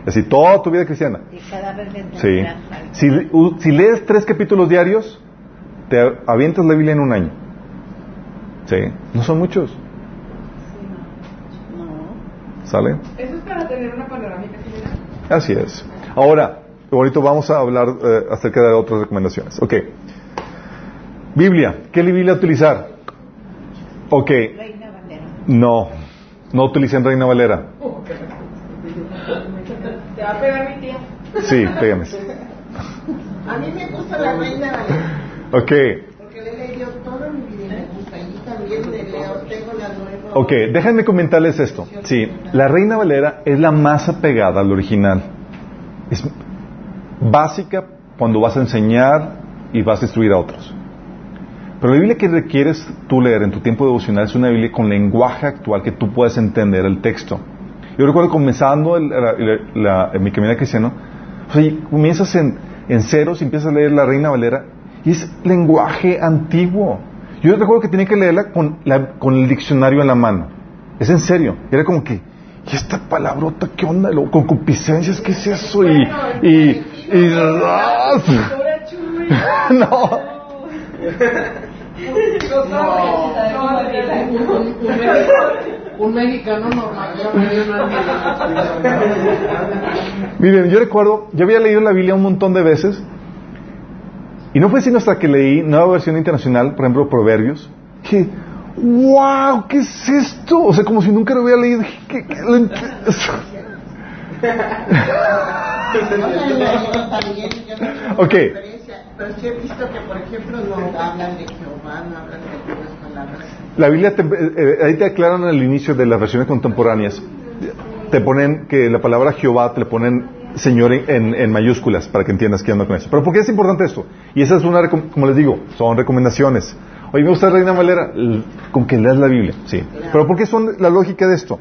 Así, toda tu vida cristiana. Y cada vez sí. Si, si lees tres capítulos diarios, te avientas la Biblia en un año. Sí, no son muchos. ¿Sale? Eso es para tener una panorámica general. Así es. Ahora, ahorita vamos a hablar eh, acerca de otras recomendaciones. Ok. Biblia. ¿Qué Biblia utilizar? Ok. Reina Valera. No. No utilicen Reina Valera. Te va a pegar mi tía. Sí, pégame. A mí me gusta la Reina Valera. Ok. Porque le he leído todo mi vida Ok, déjenme comentarles esto. Sí, la Reina Valera es la más apegada al original. Es básica cuando vas a enseñar y vas a instruir a otros. Pero la Biblia que requieres tú leer en tu tiempo devocional es una Biblia con lenguaje actual que tú puedas entender el texto. Yo recuerdo comenzando mi camino cristiano, comienzas en, en ceros y empiezas a leer la Reina Valera y es lenguaje antiguo. Yo recuerdo que tenía que leerla con, con el diccionario en la mano. Es en serio. Era como que, ¿y esta palabrota qué onda? Con concupiscencias, ¿qué es eso? Y. y, y, no. Un mexicano normal. Miren, yo recuerdo, yo había leído la Biblia un montón de veces y no fue sino hasta que leí nueva versión internacional, por ejemplo, Proverbios, que, wow, ¿qué es esto? O sea, como si nunca lo hubiera leído. ¿Qué, qué, Ok. Pero sí he visto que, por ejemplo, no hablan de Jehová, no hablan de algunas palabras. La Biblia, te, eh, eh, ahí te aclaran al inicio de las versiones contemporáneas, te ponen que la palabra Jehová te le ponen Señor en, en mayúsculas para que entiendas qué onda con eso. Pero ¿por qué es importante esto? Y esa es una, como les digo, son recomendaciones. Oye, me gusta Reina Valera, con que leas la Biblia, sí. Pero ¿por qué son la lógica de esto?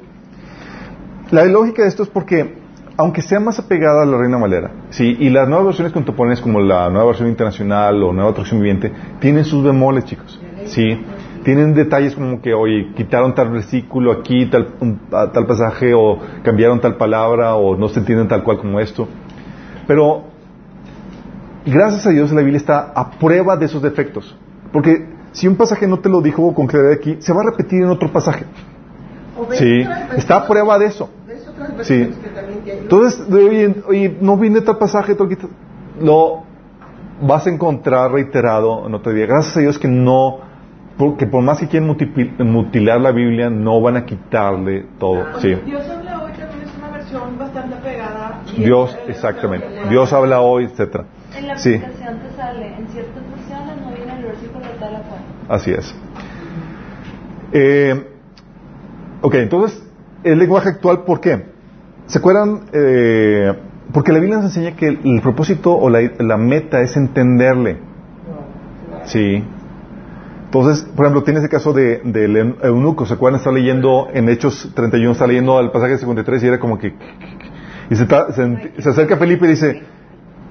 La lógica de esto es porque, aunque sea más apegada a la Reina Valera, sí, y las nuevas versiones contemporáneas como la nueva versión internacional o nueva traducción viviente, tienen sus bemoles, chicos, sí. Tienen detalles como que, oye, quitaron tal versículo aquí, tal, un- a- tal pasaje, o cambiaron tal palabra, o no se entienden tal cual como esto. Pero, gracias a Dios, la Biblia está a prueba de esos defectos. Porque si un pasaje no te lo dijo con claridad aquí, se va a repetir en otro pasaje. Sí, está a prueba de eso. Sí. Entonces, de, oye, oye, no viene tal pasaje, tal lo vas a encontrar reiterado en otro día. Gracias a Dios que no, porque por más que quieran mutilar la Biblia, no van a quitarle todo. Sí. Dios habla hoy también es una versión bastante pegada. Dios, exactamente. Dios habla hoy, etcétera. En la Sí, sale, en ciertas versiones no así es. Eh, ok, entonces, el lenguaje actual, ¿por qué? ¿Se acuerdan? Eh, porque la Biblia nos enseña que el, propósito o la, meta es entenderle. Sí. Entonces, por ejemplo, tienes el caso de, eunuco. ¿Se acuerdan? Está leyendo en Hechos 31, está leyendo el pasaje 53 y era como que... Y se, se acerca a Felipe y dice,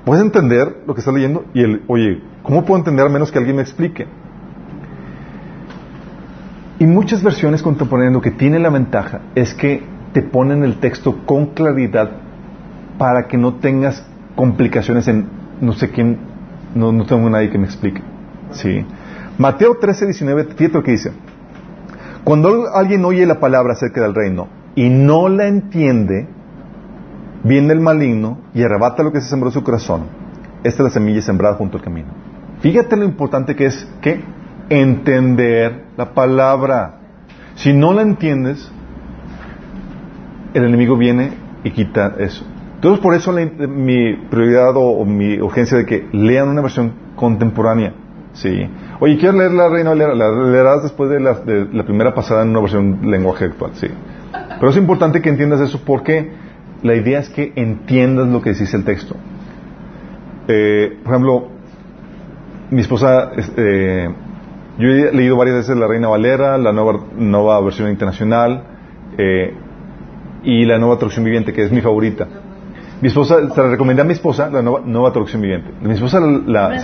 ¿puedes entender lo que está leyendo? Y él, oye, ¿cómo puedo entender a menos que alguien me explique? Y muchas versiones contemporáneas lo que tiene la ventaja es que te ponen el texto con claridad para que no tengas complicaciones en no sé quién, no, no tengo nadie que me explique. Sí. Mateo 13, 19, fíjate lo que dice. Cuando alguien oye la palabra acerca del reino y no la entiende, viene el maligno y arrebata lo que se sembró en su corazón. Esta es la semilla sembrada junto al camino. Fíjate lo importante que es que entender la palabra. Si no la entiendes, el enemigo viene y quita eso. Entonces, por eso mi prioridad o, mi urgencia de que lean una versión contemporánea. Sí. Oye, quiero leer la Reina la leerás después de la, de la primera pasada en una versión lenguaje actual, sí. Pero es importante que entiendas eso porque la idea es que entiendas lo que dice el texto. Eh, por ejemplo, mi esposa, es- eh, yo he leído varias veces la Reina Valera, la nueva, nueva versión internacional eh, y la nueva traducción viviente, que es mi favorita. Mi esposa, se la recomendé a mi esposa la nueva, nueva traducción viviente. Mi esposa la, la-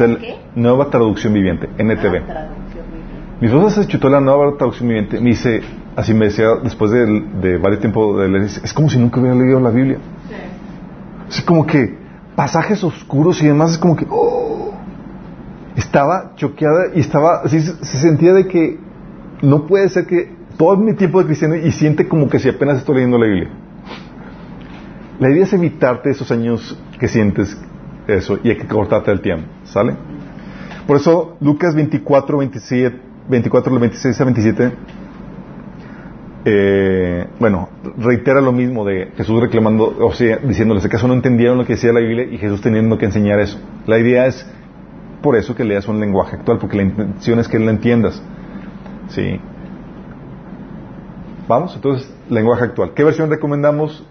¿Nueva traducción viviente, NTV. Ah, traducción viviente. Mi esposa se chutó la nueva traducción viviente. Me dice, así me decía después de, de varios tiempos de leer, es como si nunca hubiera leído la Biblia. Sí. Es como que pasajes oscuros y demás, es como que, ¡oh! estaba choqueada y estaba, así se sentía de que no puede ser que todo mi tiempo de cristiano y siente como que si apenas estoy leyendo la Biblia. La idea es evitarte esos años que sientes eso y hay que cortarte el tiempo, ¿sale? Por eso Lucas 24, 27, 24, 26 a 27, eh, bueno, reitera lo mismo de Jesús reclamando, o sea, diciéndoles, ¿acaso no entendieron lo que decía la Biblia? Y Jesús teniendo que enseñar eso. La idea es, por eso que leas un lenguaje actual, porque la intención es que lo entiendas. Sí. Vamos, entonces, lenguaje actual. ¿Qué versión recomendamos?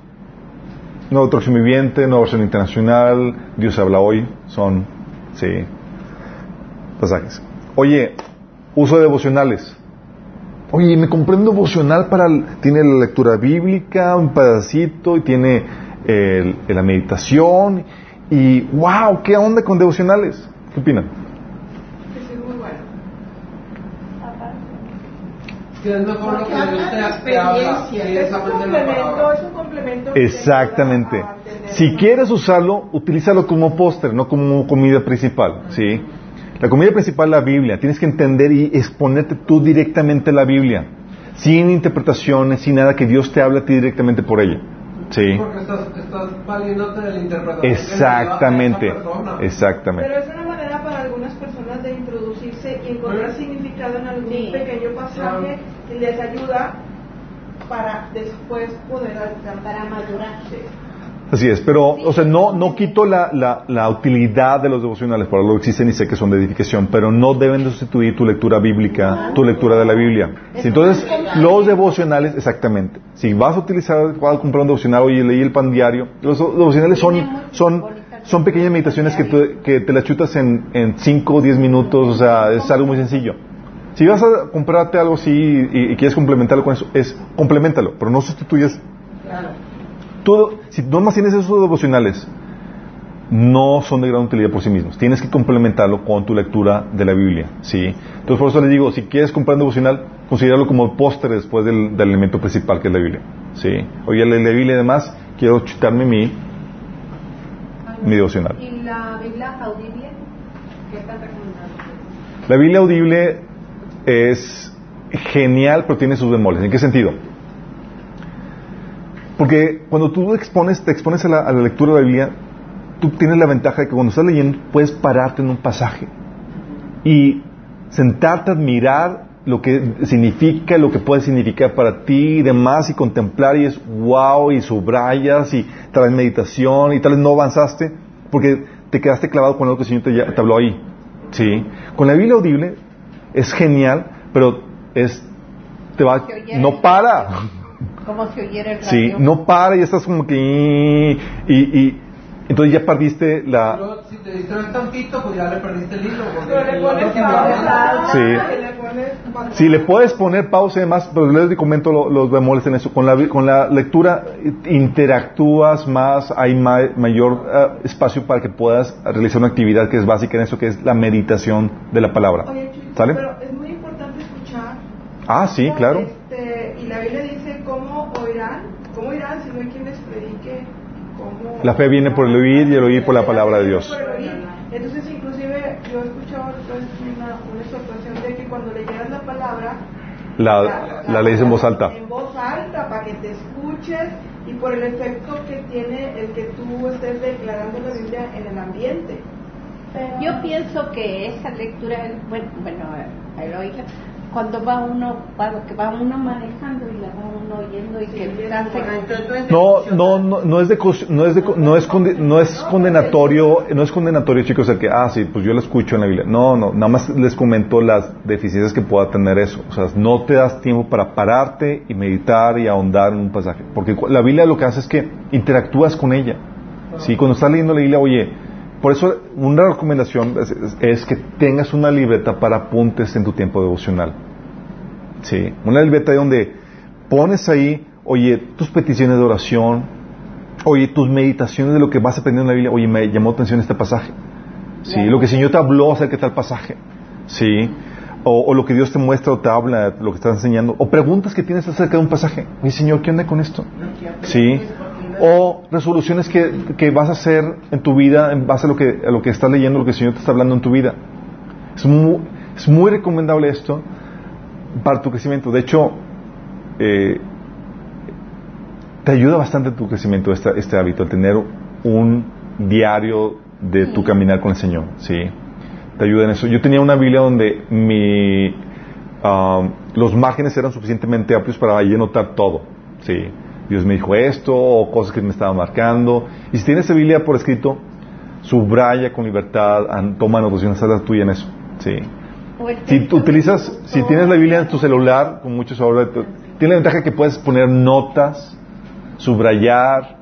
Nueva traducción viviente, nueva versión internacional, Dios habla hoy, son, sí, pasajes. Oye, uso de devocionales. Oye, me compré un devocional para, el- tiene la lectura bíblica, un pedacito, y tiene el- la meditación, y wow, ¿qué onda con devocionales? ¿Qué opinan? Que sí, muy bueno. Que es mejor lo que experiencia. Es un complemento, es un complemento. Exactamente. Si quieres usarlo, utilízalo como póster, no como comida principal, ¿sí? La comida principal es la Biblia. Tienes que entender y exponerte tú directamente a la Biblia, sin interpretaciones, sin nada que Dios te hable a ti directamente por ella, ¿sí? Porque estás, estás valiéndote de la interpretación. que le a Exactamente, exactamente. Pero es una manera para algunas personas de introducirse y encontrar ¿Eh? significado en algún Sí. pequeño pasaje que les ayuda para después poder alcanzar Para madurar. Sí. Así es, pero, o sea, no, no quito la, la, la utilidad de los devocionales, por algo existen y sé que son de edificación, pero no deben sustituir tu lectura bíblica, tu lectura de la Biblia. Entonces, los devocionales, exactamente. Si vas a utilizar, vas a comprar un devocional, oye, leí el pan diario, los devocionales son, son, son pequeñas meditaciones que, tú- que te las chutas en 5 o 10 minutos, o sea, es algo muy sencillo. Si vas a comprarte algo así y, y quieres complementarlo con eso, es complementalo, pero no sustituyes todo, si no más tienes esos devocionales, no son de gran utilidad por sí mismos. Tienes que complementarlo con tu lectura de la Biblia, ¿sí? Entonces, por eso les digo, si quieres comprar un devocional, considéralo como póster después del, del elemento principal que es la Biblia, ¿sí? Oye, leí la Biblia y demás, quiero chutarme mi, mi devocional. ¿Y la Biblia audible? ¿Qué están recomendando? La Biblia audible es genial, pero tiene sus bemoles. ¿En qué sentido? Porque cuando tú expones, te expones a la, a la lectura de la Biblia, tú tienes la ventaja de que cuando estás leyendo puedes pararte en un pasaje y sentarte a admirar lo que significa, lo que puede significar para ti y demás, y contemplar y es wow, y subrayas y traes meditación y tal vez no avanzaste porque te quedaste clavado con algo que el Señor te, ya- te habló ahí. ¿Sí? Con la Biblia audible es genial, pero es te va, no para. Como si oyera el Sí, radio. no para y estás como que y, y entonces ya perdiste la Pero si te distraes tantito, pues ya le perdiste el hilo. Pero le el pones pausa. Sí. le. Si le puedes poner pausa y demás, pero les comento lo- los bemoles en eso. Con la, con la lectura interactúas más, hay ma- mayor eh, espacio para que puedas realizar una actividad que es básica en eso, que es la meditación de la palabra. Oye, Chuy, ¿Sale? pero es muy importante escuchar. Ah, sí, claro. Este, y la Biblia dice, ¿cómo oirán? ¿Cómo oirán si no hay quien les predique? ¿Cómo La fe viene por el oír y el oír por la palabra de Dios. El. Entonces, inclusive, yo he escuchado una, una exhortación de que cuando leyeras la palabra, La, la lees en voz alta. En voz alta, para que te escuches y por el efecto que tiene el que tú estés declarando la Biblia en el ambiente. Yo pienso que esa lectura, bueno, bueno al oírla, cuando va uno, para que va uno manejando y la va uno oyendo y que hace- No, no, no, no es de, no es de, co- no es, conde- no es condenatorio, no es condenatorio, chicos, el que, ah, sí, pues yo lo escucho en la Biblia. No, no, nada más les comento las deficiencias que pueda tener eso. O sea, no te das tiempo para pararte y meditar y ahondar en un pasaje. Porque la Biblia lo que hace es que interactúas con ella. Sí, cuando estás leyendo la Biblia, oye, por eso una recomendación es, es- es que tengas una libreta para apuntes en tu tiempo devocional. Sí, una libreta donde pones ahí, oye, tus peticiones de oración, oye, tus meditaciones de lo que vas aprendiendo en la Biblia, oye, me llamó atención este pasaje. Sí, lo que el Señor te habló acerca de tal pasaje. Sí, o, o lo que Dios te muestra o te habla, lo que estás enseñando, o preguntas que tienes acerca de un pasaje. Oye, Señor, ¿qué onda con esto? Sí, o resoluciones que, que vas a hacer en tu vida en base a lo que, a lo que estás leyendo, lo que el Señor te está hablando en tu vida. Es muy, es muy recomendable esto para tu crecimiento. De hecho, eh, te ayuda bastante tu crecimiento este, este hábito, el tener un diario de tu caminar con el Señor. ¿sí? Te ayuda en eso. Yo tenía una Biblia donde mi, ah, los márgenes eran suficientemente amplios para ahí anotar todo. ¿sí? Dios me dijo esto, o cosas que me estaban marcando. Y si tienes esa Biblia por escrito, subraya con libertad, toma anotaciones, haz la tuya en eso. ¿sí? Si tú utilizas, si tienes la Biblia en tu celular, con muchos ahora, tiene la ventaja que puedes poner notas, subrayar,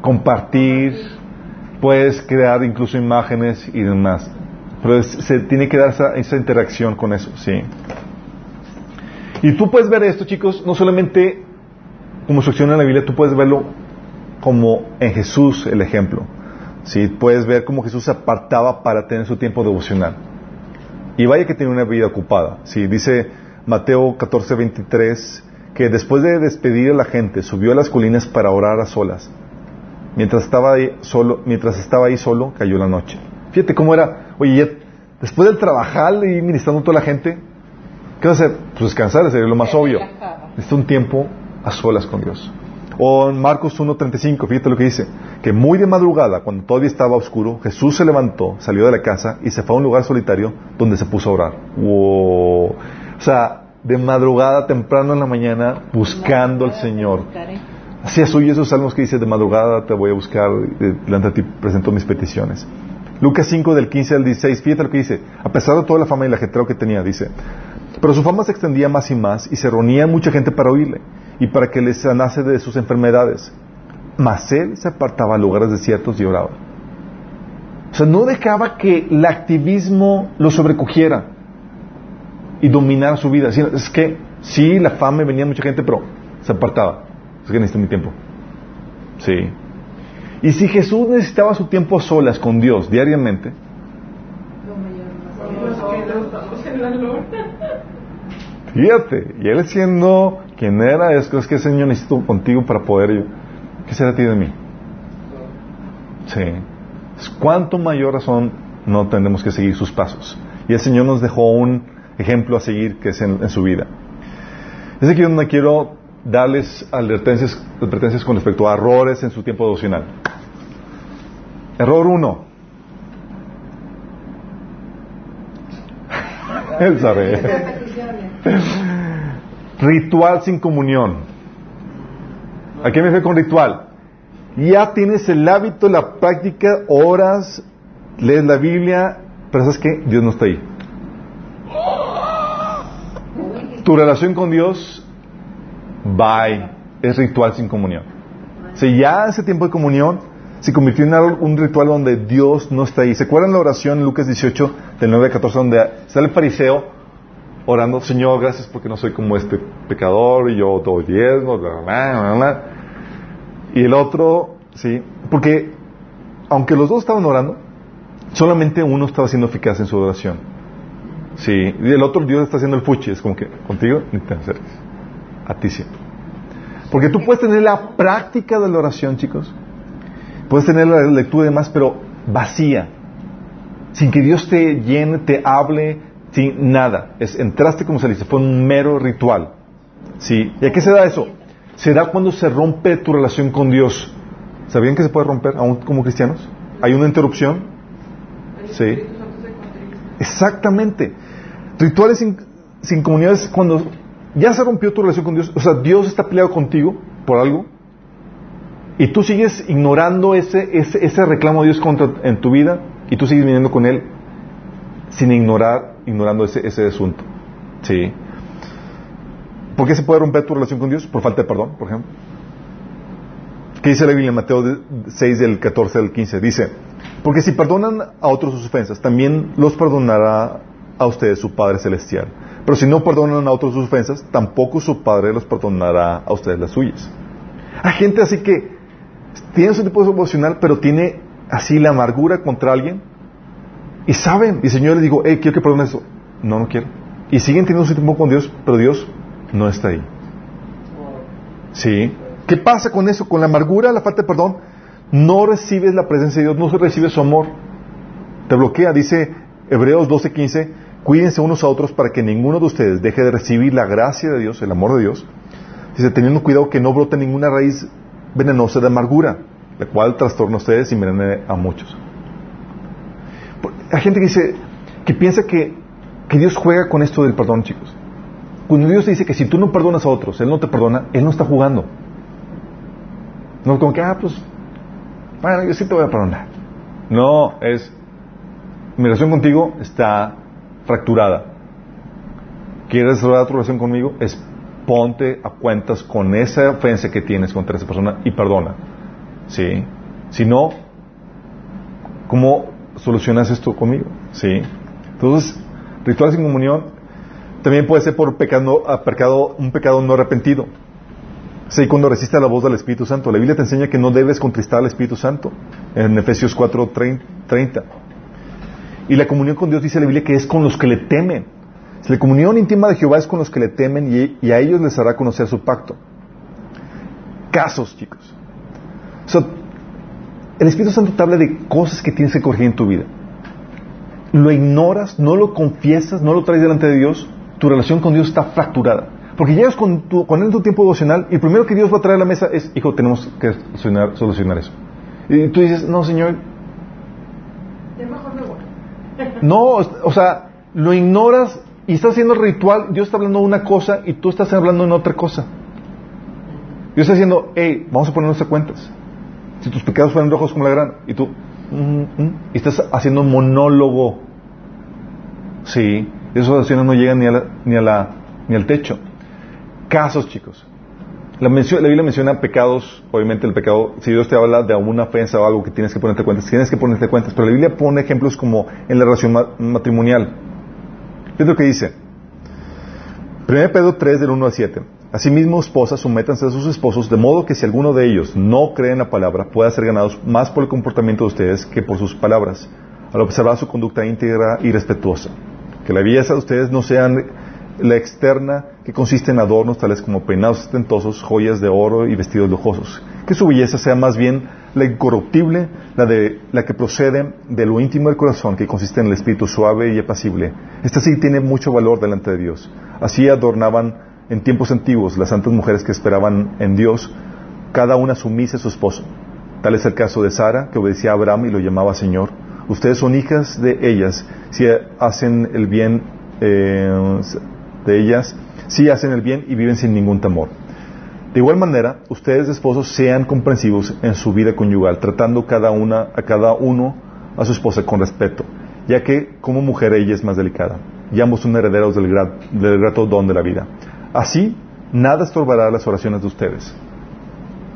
compartir, puedes crear incluso imágenes y demás. Pero es- se tiene que dar esa, esa interacción con eso, sí. Y tú puedes ver esto, chicos, no solamente como instrucción en la Biblia, tú puedes verlo como en Jesús el ejemplo. Sí, puedes ver cómo Jesús se apartaba para tener su tiempo devocional. Y vaya que tenía una vida ocupada. Sí, dice Mateo 14, 23, que después de despedir a la gente, subió a las colinas para orar a solas. Mientras estaba ahí solo, mientras estaba ahí solo, cayó la noche. Fíjate cómo era, oye, ya, después del trabajar y ministrando a toda la gente, ¿qué vas a hacer? Pues descansar, sería lo más obvio. Necesita un tiempo a solas con Dios. O en Marcos 1.35, fíjate lo que dice, que muy de madrugada, cuando todavía estaba oscuro, Jesús se levantó, salió de la casa y se fue a un lugar solitario donde se puso a orar. O sea, de madrugada, temprano en la mañana, buscando al Señor. Buscaré. Hacía suyo esos salmos que dice, de madrugada te voy a buscar, delante de ti presento mis peticiones. Lucas 5 del 15 al 16, fíjate lo que dice, a pesar de toda la fama y el ajetreo que tenía, dice, pero su fama se extendía más y más y se reunía mucha gente para oírle y para que les sanase de sus enfermedades. Mas él se apartaba a lugares desiertos y oraba. O sea, no dejaba que el activismo lo sobrecogiera y dominara su vida. Es que sí, la fama venía mucha gente, pero se apartaba. Es que necesito mi tiempo. Sí. Y si Jesús necesitaba su tiempo a solas con Dios diariamente, fíjate, y él siendo quien era, es, es que Señor necesito contigo para poder yo. ¿Qué será ti de mí? Sí. ¿Cuánto mayor razón no tendremos que seguir sus pasos? Y el Señor nos dejó un ejemplo a seguir que es en, su vida. Es aquí donde quiero darles advertencias, advertencias con respecto a errores en su tiempo devocional. Error uno. Él sabe. Ritual sin comunión. ¿A qué me refiero con ritual? Ya tienes el hábito, la práctica, horas, lees la Biblia, pero ¿sabes qué? Dios no está ahí. Tu relación con Dios, bye, es ritual sin comunión. Si ya ese tiempo de comunión se convirtió en un ritual donde Dios no está ahí. ¿Se acuerdan la oración en Lucas 18, del 9 al 14, donde sale el fariseo orando, Señor, gracias porque no soy como este pecador y yo doy diezmo, bla, bla, bla, Y el otro, sí, porque aunque los dos estaban orando, solamente uno estaba siendo eficaz en su oración. Sí, y el otro Dios está haciendo el fuchi, es como que contigo ni te acerques. A ti sí. Porque tú puedes tener la práctica de la oración, chicos. Puedes tener la lectura y demás, pero vacía. Sin que Dios te llene, te hable, sin nada. Es, entraste como dice, fue un mero ritual. ¿Sí? ¿Y a qué se da eso? Se da cuando se rompe tu relación con Dios. ¿Sabían que se puede romper aún como cristianos? ¿Hay una interrupción? Sí. Exactamente. Rituales sin, sin comunidad es cuando ya se rompió tu relación con Dios. O sea, Dios está peleado contigo por algo. Y tú sigues ignorando ese, ese, ese reclamo de Dios contra, en tu vida. Y tú sigues viniendo con Él sin ignorar ignorando ese, ese asunto. ¿Sí? ¿Por qué se puede romper tu relación con Dios? Por falta de perdón, por ejemplo. ¿Qué dice la Biblia en Mateo 6 del 14 al 15? Dice, porque si perdonan a otros sus ofensas, también los perdonará a ustedes su Padre Celestial. Pero si no perdonan a otros sus ofensas, tampoco su Padre los perdonará a ustedes las suyas. Hay gente así que tiene su tipo de emocional, pero tiene así la amargura contra alguien y saben, y el Señor les digo, hey, quiero que perdonen eso. No, no quiero. Y siguen teniendo su tiempo con Dios, pero Dios no está ahí. ¿Sí? ¿Qué pasa con eso? Con la amargura, la falta de perdón, no recibes la presencia de Dios, no recibes su amor. Te bloquea, dice Hebreos 12:15, cuídense unos a otros para que ninguno de ustedes deje de recibir la gracia de Dios, el amor de Dios. Dice, teniendo cuidado que no brote ninguna raíz venenosa de amargura, la cual trastorna a ustedes y envenene a muchos. Hay gente que dice, que piensa que, Dios juega con esto del perdón, chicos. Cuando Dios dice que si tú no perdonas a otros, Él no te perdona, Él no está jugando. No como que, ah, pues, bueno, yo sí te voy a perdonar. No, es, mi relación contigo está fracturada. ¿Quieres restaurar tu relación conmigo? Es ponte a cuentas con esa ofensa que tienes contra esa persona y perdona. ¿Sí? Si no, ¿cómo solucionas esto conmigo. ¿Sí? Entonces, ritual sin comunión también puede ser por pecado, ah, pecado, un pecado no arrepentido. Sí, cuando resiste a la voz del Espíritu Santo. La Biblia te enseña que no debes contristar al Espíritu Santo. En Efesios 4, 30. Y la comunión con Dios dice la Biblia que es con los que le temen. La comunión íntima de Jehová es con los que le temen y, a ellos les hará conocer su pacto. Casos, chicos. El Espíritu Santo te habla de cosas que tienes que corregir en tu vida. Lo ignoras, no lo confiesas, no lo traes delante de Dios, tu relación con Dios está fracturada. Porque llegas con, tu, con él en tu tiempo devocional y lo primero que Dios va a traer a la mesa es, hijo, tenemos que solucionar, solucionar eso. Y tú dices, no, Señor. No, o sea, lo ignoras y estás haciendo el ritual, Dios está hablando de una cosa y tú estás hablando en otra cosa. Dios está diciendo, hey, vamos a poner nuestras cuentas. Si tus pecados fueran rojos como la gran, y tú, mm, mm, y estás haciendo un monólogo. Sí, esas oraciones no llegan ni, a la, ni, a la, ni al techo. Casos, chicos. La, Biblia menciona pecados, obviamente el pecado, si Dios te habla de alguna ofensa o algo que tienes que ponerte cuentas, tienes que ponerte cuentas, pero la Biblia pone ejemplos como en la relación ma- matrimonial. Fíjate lo que dice. 1 Pedro 3 del 1 al 7. Asimismo, esposas, sométanse a sus esposos, de modo que si alguno de ellos no cree en la palabra, pueda ser ganados más por el comportamiento de ustedes que por sus palabras, al observar su conducta íntegra y respetuosa. Que la belleza de ustedes no sean la externa, que consiste en adornos tales como peinados ostentosos, joyas de oro y vestidos lujosos. Que su belleza sea más bien la incorruptible, la, de, la que procede de lo íntimo del corazón, que consiste en el espíritu suave y apacible. Esta sí tiene mucho valor delante de Dios. Así adornaban en tiempos antiguos las santas mujeres que esperaban en Dios, cada una sumisa a su esposo. Tal es el caso de Sara, que obedecía a Abraham y lo llamaba Señor. Ustedes son hijas de ellas, si hacen el bien eh, de ellas, si hacen el bien y viven sin ningún temor. De igual manera, ustedes esposos sean comprensivos en su vida conyugal, tratando cada una a cada uno a su esposa con respeto, ya que como mujer ella es más delicada, y ambos son herederos del, gra- del grato don de la vida. Así, nada estorbará las oraciones de ustedes.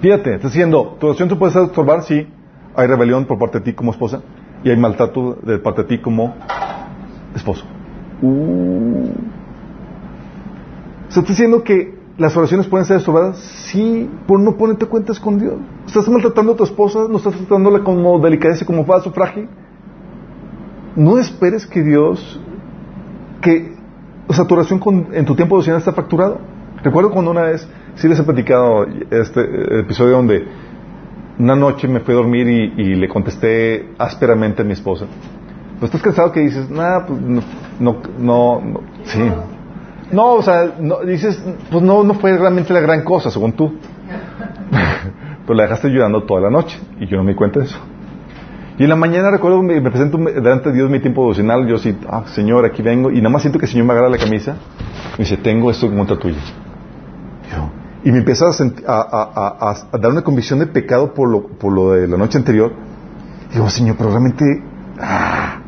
Fíjate, está diciendo, tu oración te puede estorbar si hay rebelión por parte de ti como esposa y hay maltrato de parte de ti como esposo. Uh. O sea, está diciendo que las oraciones pueden ser estorbadas si por no ponerte cuentas con Dios. ¿Estás maltratando a tu esposa? ¿No estás tratándola como delicadeza, como vaso frágil? No esperes que Dios, que, o sea, tu oración con- en tu tiempo de está fracturado. Recuerdo cuando una vez, sí les he platicado este eh, episodio donde una noche me fui a dormir y, le contesté ásperamente a mi esposa. Pues estás cansado que dices, nah, pues no, no, sí. No, o sea, dices, pues no, no fue realmente la gran cosa, según tú. Pero la dejaste llorando toda la noche y yo no me di cuenta de eso. Y en la mañana recuerdo, me, me presento delante de Dios mi tiempo devocional, yo sí, ah, Señor, aquí vengo, y nada más siento que el Señor me agarra la camisa y me dice, tengo esto contra tuya. Y me empieza a, a- a- a dar una convicción de pecado por lo, por lo de la noche anterior. Y digo, Señor, pero realmente... ah".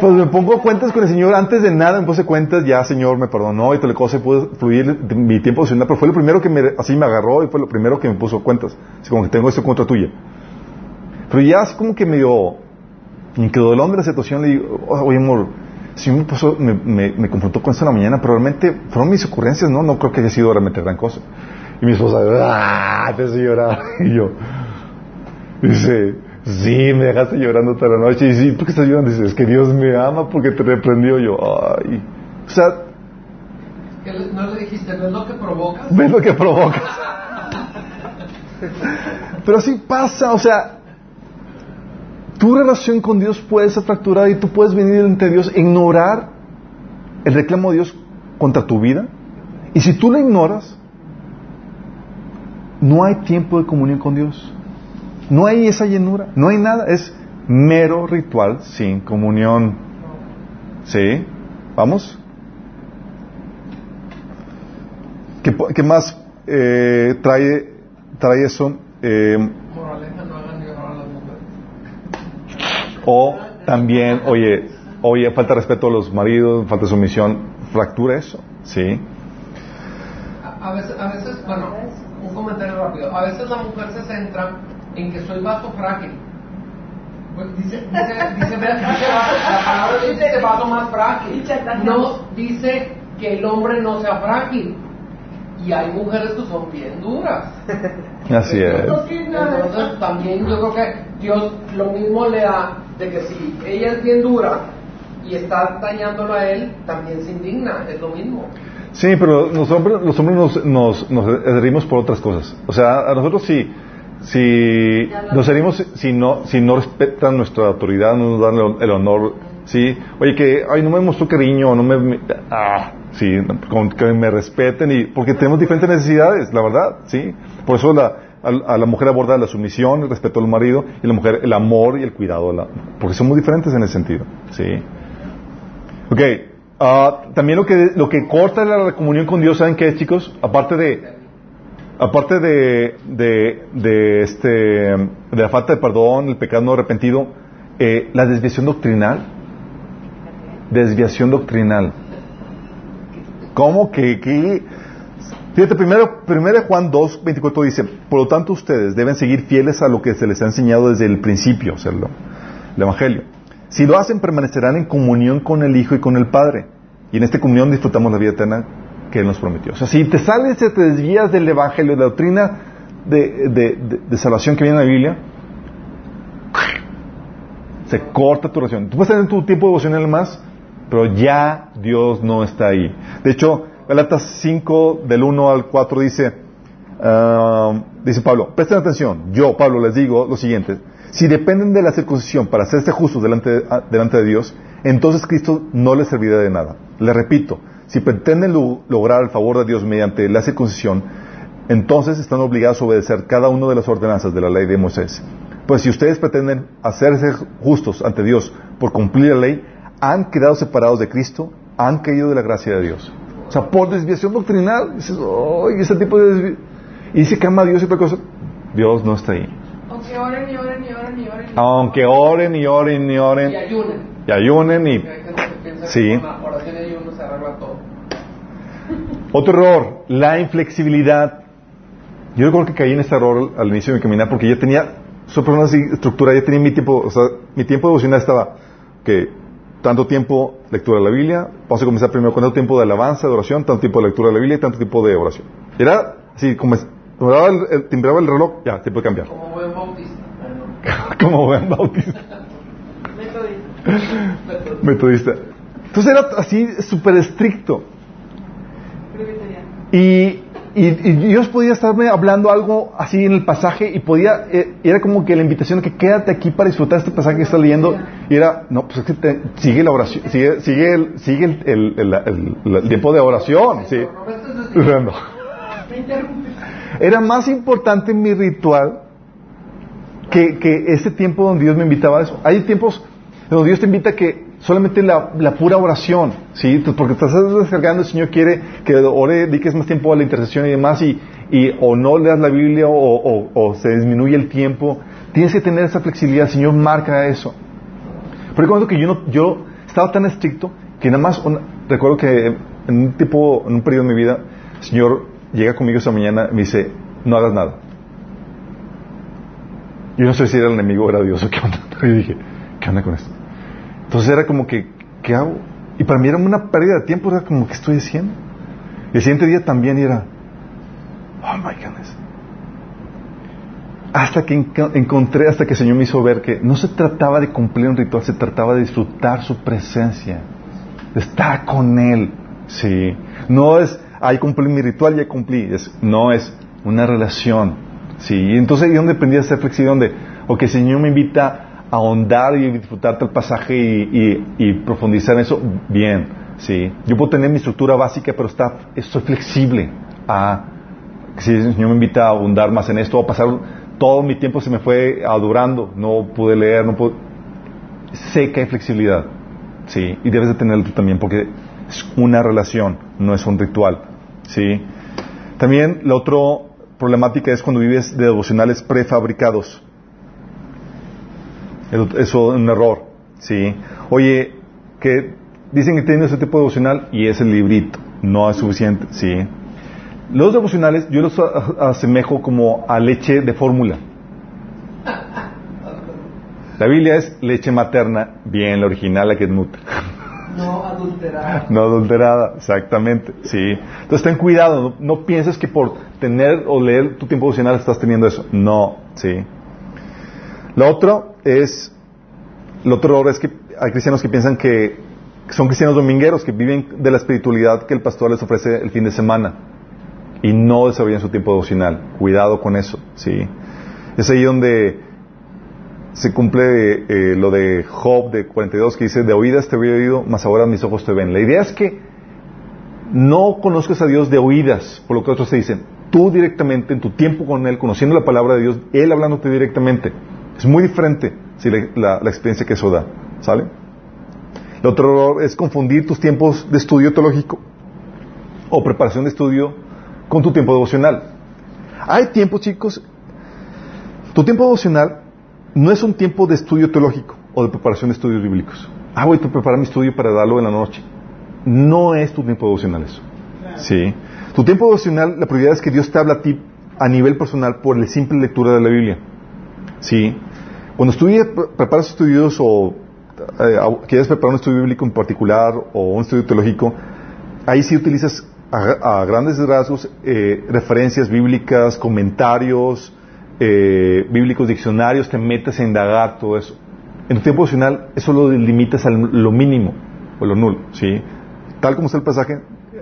Pues me pongo cuentas con el Señor antes de nada, me puse cuentas, ya Señor me perdonó y tal cosa, pude fluir de- mi tiempo devocional, pero fue lo primero que me, así me agarró y fue lo primero que me puso cuentas. Como que tengo esto contra tuya. Pero ya así como que medio incredulón de la situación, le digo, oye amor, si me, puso, me, me, me confrontó con esto en la mañana, pero realmente fueron mis ocurrencias, ¿no? No creo que haya sido realmente gran cosa. Y mi esposa, ¡ah! Te llorar. Y yo, dice, sí, me dejaste llorando toda la noche. Y sí, ¿por qué estás llorando? Dice, es que Dios me ama porque te reprendió. Yo, ay. O sea, Que no le dijiste, ¿no es lo que provocas? ves lo que provocas. Pero así pasa, o sea, tu relación con Dios puede ser fracturada y tú puedes venir ante Dios, ignorar el reclamo de Dios contra tu vida. Y si tú lo ignoras, no hay tiempo de comunión con Dios. No hay esa llenura, no hay nada, es mero ritual sin comunión. ¿Sí? ¿Vamos? ¿Qué, más eh, trae, trae eso? Eh, o también, oye, oye, falta respeto a los maridos, falta sumisión, fractura eso, ¿sí? A, a veces, a veces, bueno, un comentario rápido. A veces la mujer se centra en que soy vaso frágil. Pues dice, dice, dice, la palabra dice que vaso más frágil. No dice que el hombre no sea frágil. Y hay mujeres que son bien duras. Así es. Entonces también yo creo que Dios lo mismo le da de que si ella es bien dura y está dañándolo a él, también se indigna, es lo mismo. Sí, pero los hombres, los hombres nos, nos, nos herimos por otras cosas. O sea, a nosotros sí, si nos herimos si no, si no respetan nuestra autoridad, no nos dan el, honor, sí. Oye, que, ay, no me mostró cariño, no me, ah, sí, con que me respeten y, porque tenemos diferentes necesidades, la verdad, sí. Por eso la, a, la mujer aborda la sumisión, el respeto al marido, y la mujer el amor y el cuidado, la- porque somos diferentes en ese sentido, sí. Ok, Ah, también lo que, lo que corta la comunión con Dios, ¿saben qué, chicos? Aparte de, aparte de, este, de la falta de perdón, el pecado no arrepentido, eh, la desviación doctrinal. Desviación doctrinal. ¿Cómo que, que Fíjate, primero, primero Juan 2, 24 dice, por lo tanto ustedes deben seguir fieles a lo que se les ha enseñado desde el principio, o el Evangelio. Si lo hacen, permanecerán en comunión con el Hijo y con el Padre. Y en esta comunión disfrutamos la vida eterna que Él nos prometió. O sea, si te sales te desvías del Evangelio, de la doctrina de, salvación que viene en la Biblia, se corta tu oración. Tú puedes tener tu tiempo devocional más, pero ya Dios no está ahí. De hecho, Galatas 5, del 1 al 4 dice, ah, dice Pablo, presten atención, yo, Pablo, les digo lo siguiente, si dependen de la circuncisión para hacerse justos delante de, ah, delante de Dios, entonces Cristo no les servirá de nada. Le repito, si pretenden lograr el favor de Dios mediante la circuncisión, entonces están obligados a obedecer cada una de las ordenanzas de la ley de Moisés. Pues si ustedes pretenden hacerse justos ante Dios por cumplir la ley, han quedado separados de Cristo, han caído de la gracia de Dios. O sea, por desviación doctrinal, dices, ese tipo de Y dice que ama a Dios y otra cosa, Dios no está ahí. Aunque oren y oren y oren y oren. Aunque oren y oren y oren. Y ayunen. Y ayunen y... Sí. Otro error, la inflexibilidad. Yo recuerdo que caí en este error al inicio de mi caminar porque ya tenía, sobre una estructura, ya tenía mi tiempo, o sea, mi tiempo devocional estaba que tanto tiempo lectura de la Biblia, vamos a comenzar primero con tanto tiempo de alabanza, de oración, tanto tiempo de lectura de la Biblia y tanto tiempo de oración. Era así, como el, timbraba el reloj, ya, tiempo de cambiar. Como buen bautista. como buen bautista. Metodista. Metodista. Entonces era así súper estricto. Y, y, Dios podía estarme hablando algo así en el pasaje y podía, eh, era como que la invitación que quédate aquí para disfrutar este pasaje que estás leyendo y era, no, pues es que te, sigue la oración, sigue, sigue, el, sigue el, el, el tiempo de oración, sí. Era más importante mi ritual que, que ese tiempo donde Dios me invitaba a eso. Hay tiempos donde Dios te invita a que solamente la, pura oración, ¿sí? Porque te estás descargando, el Señor quiere que ore, dediques más tiempo a la intercesión y demás, y, y o no leas la Biblia o, o, se disminuye el tiempo. Tienes que tener esa flexibilidad, el Señor marca eso. Porque cuando que yo, yo estaba tan estricto que nada más, recuerdo que en un tipo, en un periodo de mi vida, el Señor llega conmigo esa mañana y me dice, no hagas nada. Yo no sé si era el enemigo o era Dios o qué onda. Y dije, ¿qué onda con esto? Entonces era como que, ¿qué hago? Y para mí era una pérdida de tiempo, era como, ¿qué estoy haciendo? Y el siguiente día también era, oh my goodness. Hasta que encontré, hasta que el Señor me hizo ver que no se trataba de cumplir un ritual, se trataba de disfrutar su presencia, de estar con Él. Sí. No es, ahí cumplí mi ritual, ya cumplí. Es, no es una relación. Sí. Y entonces ahí donde aprendí a ser flexible, donde, o que el Señor me invita ahondar y disfrutar del pasaje y, profundizar en eso, bien, sí. Yo puedo tener mi estructura básica, pero está, estoy flexible a, si el Señor me invita a ahondar más en esto, a pasar, todo mi tiempo se me fue adorando, no pude leer, no pude, sé que hay flexibilidad, sí, y debes de tenerlo tú también, porque es una relación, no es un ritual, sí. También la otra problemática es cuando vives de devocionales prefabricados. Eso es un error, ¿sí? Oye, que dicen que tienen ese tipo de devocional y es el librito, no es suficiente, ¿sí? Los devocionales yo los asemejo como a leche de fórmula. La Biblia es leche materna, bien, la original, la que es nutra. No adulterada. No adulterada, exactamente, sí. Entonces ten cuidado, no, no pienses que por tener o leer tu tiempo devocional estás teniendo eso. No, sí. Lo otro es, lo otro es que hay cristianos que piensan que son cristianos domingueros, que viven de la espiritualidad que el pastor les ofrece el fin de semana y no desarrollan su tiempo devocional. Cuidado con eso, ¿sí? Es ahí donde se cumple eh, lo de Job de 42 que dice, de oídas te había oído, mas ahora mis ojos te ven. La idea es que no conozcas a Dios de oídas, por lo que otros te dicen. Tú directamente, en tu tiempo con Él, conociendo la palabra de Dios, Él hablándote directamente. Es muy diferente la, experiencia que eso da. ¿Sale? El otro error es confundir tus tiempos de estudio teológico o preparación de estudio con tu tiempo devocional. Hay tiempos, chicos, tu tiempo devocional no es un tiempo de estudio teológico o de preparación de estudios bíblicos. Ah, voy a preparar mi estudio para darlo en la noche. No es tu tiempo devocional eso. Sí. Tu tiempo devocional, la prioridad es que Dios te habla a ti a nivel personal por la simple lectura de la Biblia. Sí. Cuando estudias, preparas estudios o eh, quieres preparar un estudio bíblico en particular o un estudio teológico, ahí sí utilizas a, grandes rasgos eh, referencias bíblicas, comentarios eh, bíblicos, diccionarios, te metes a indagar todo eso. En tu tiempo devocional eso lo limitas a lo mínimo o lo nulo, ¿sí? Tal como está el pasaje,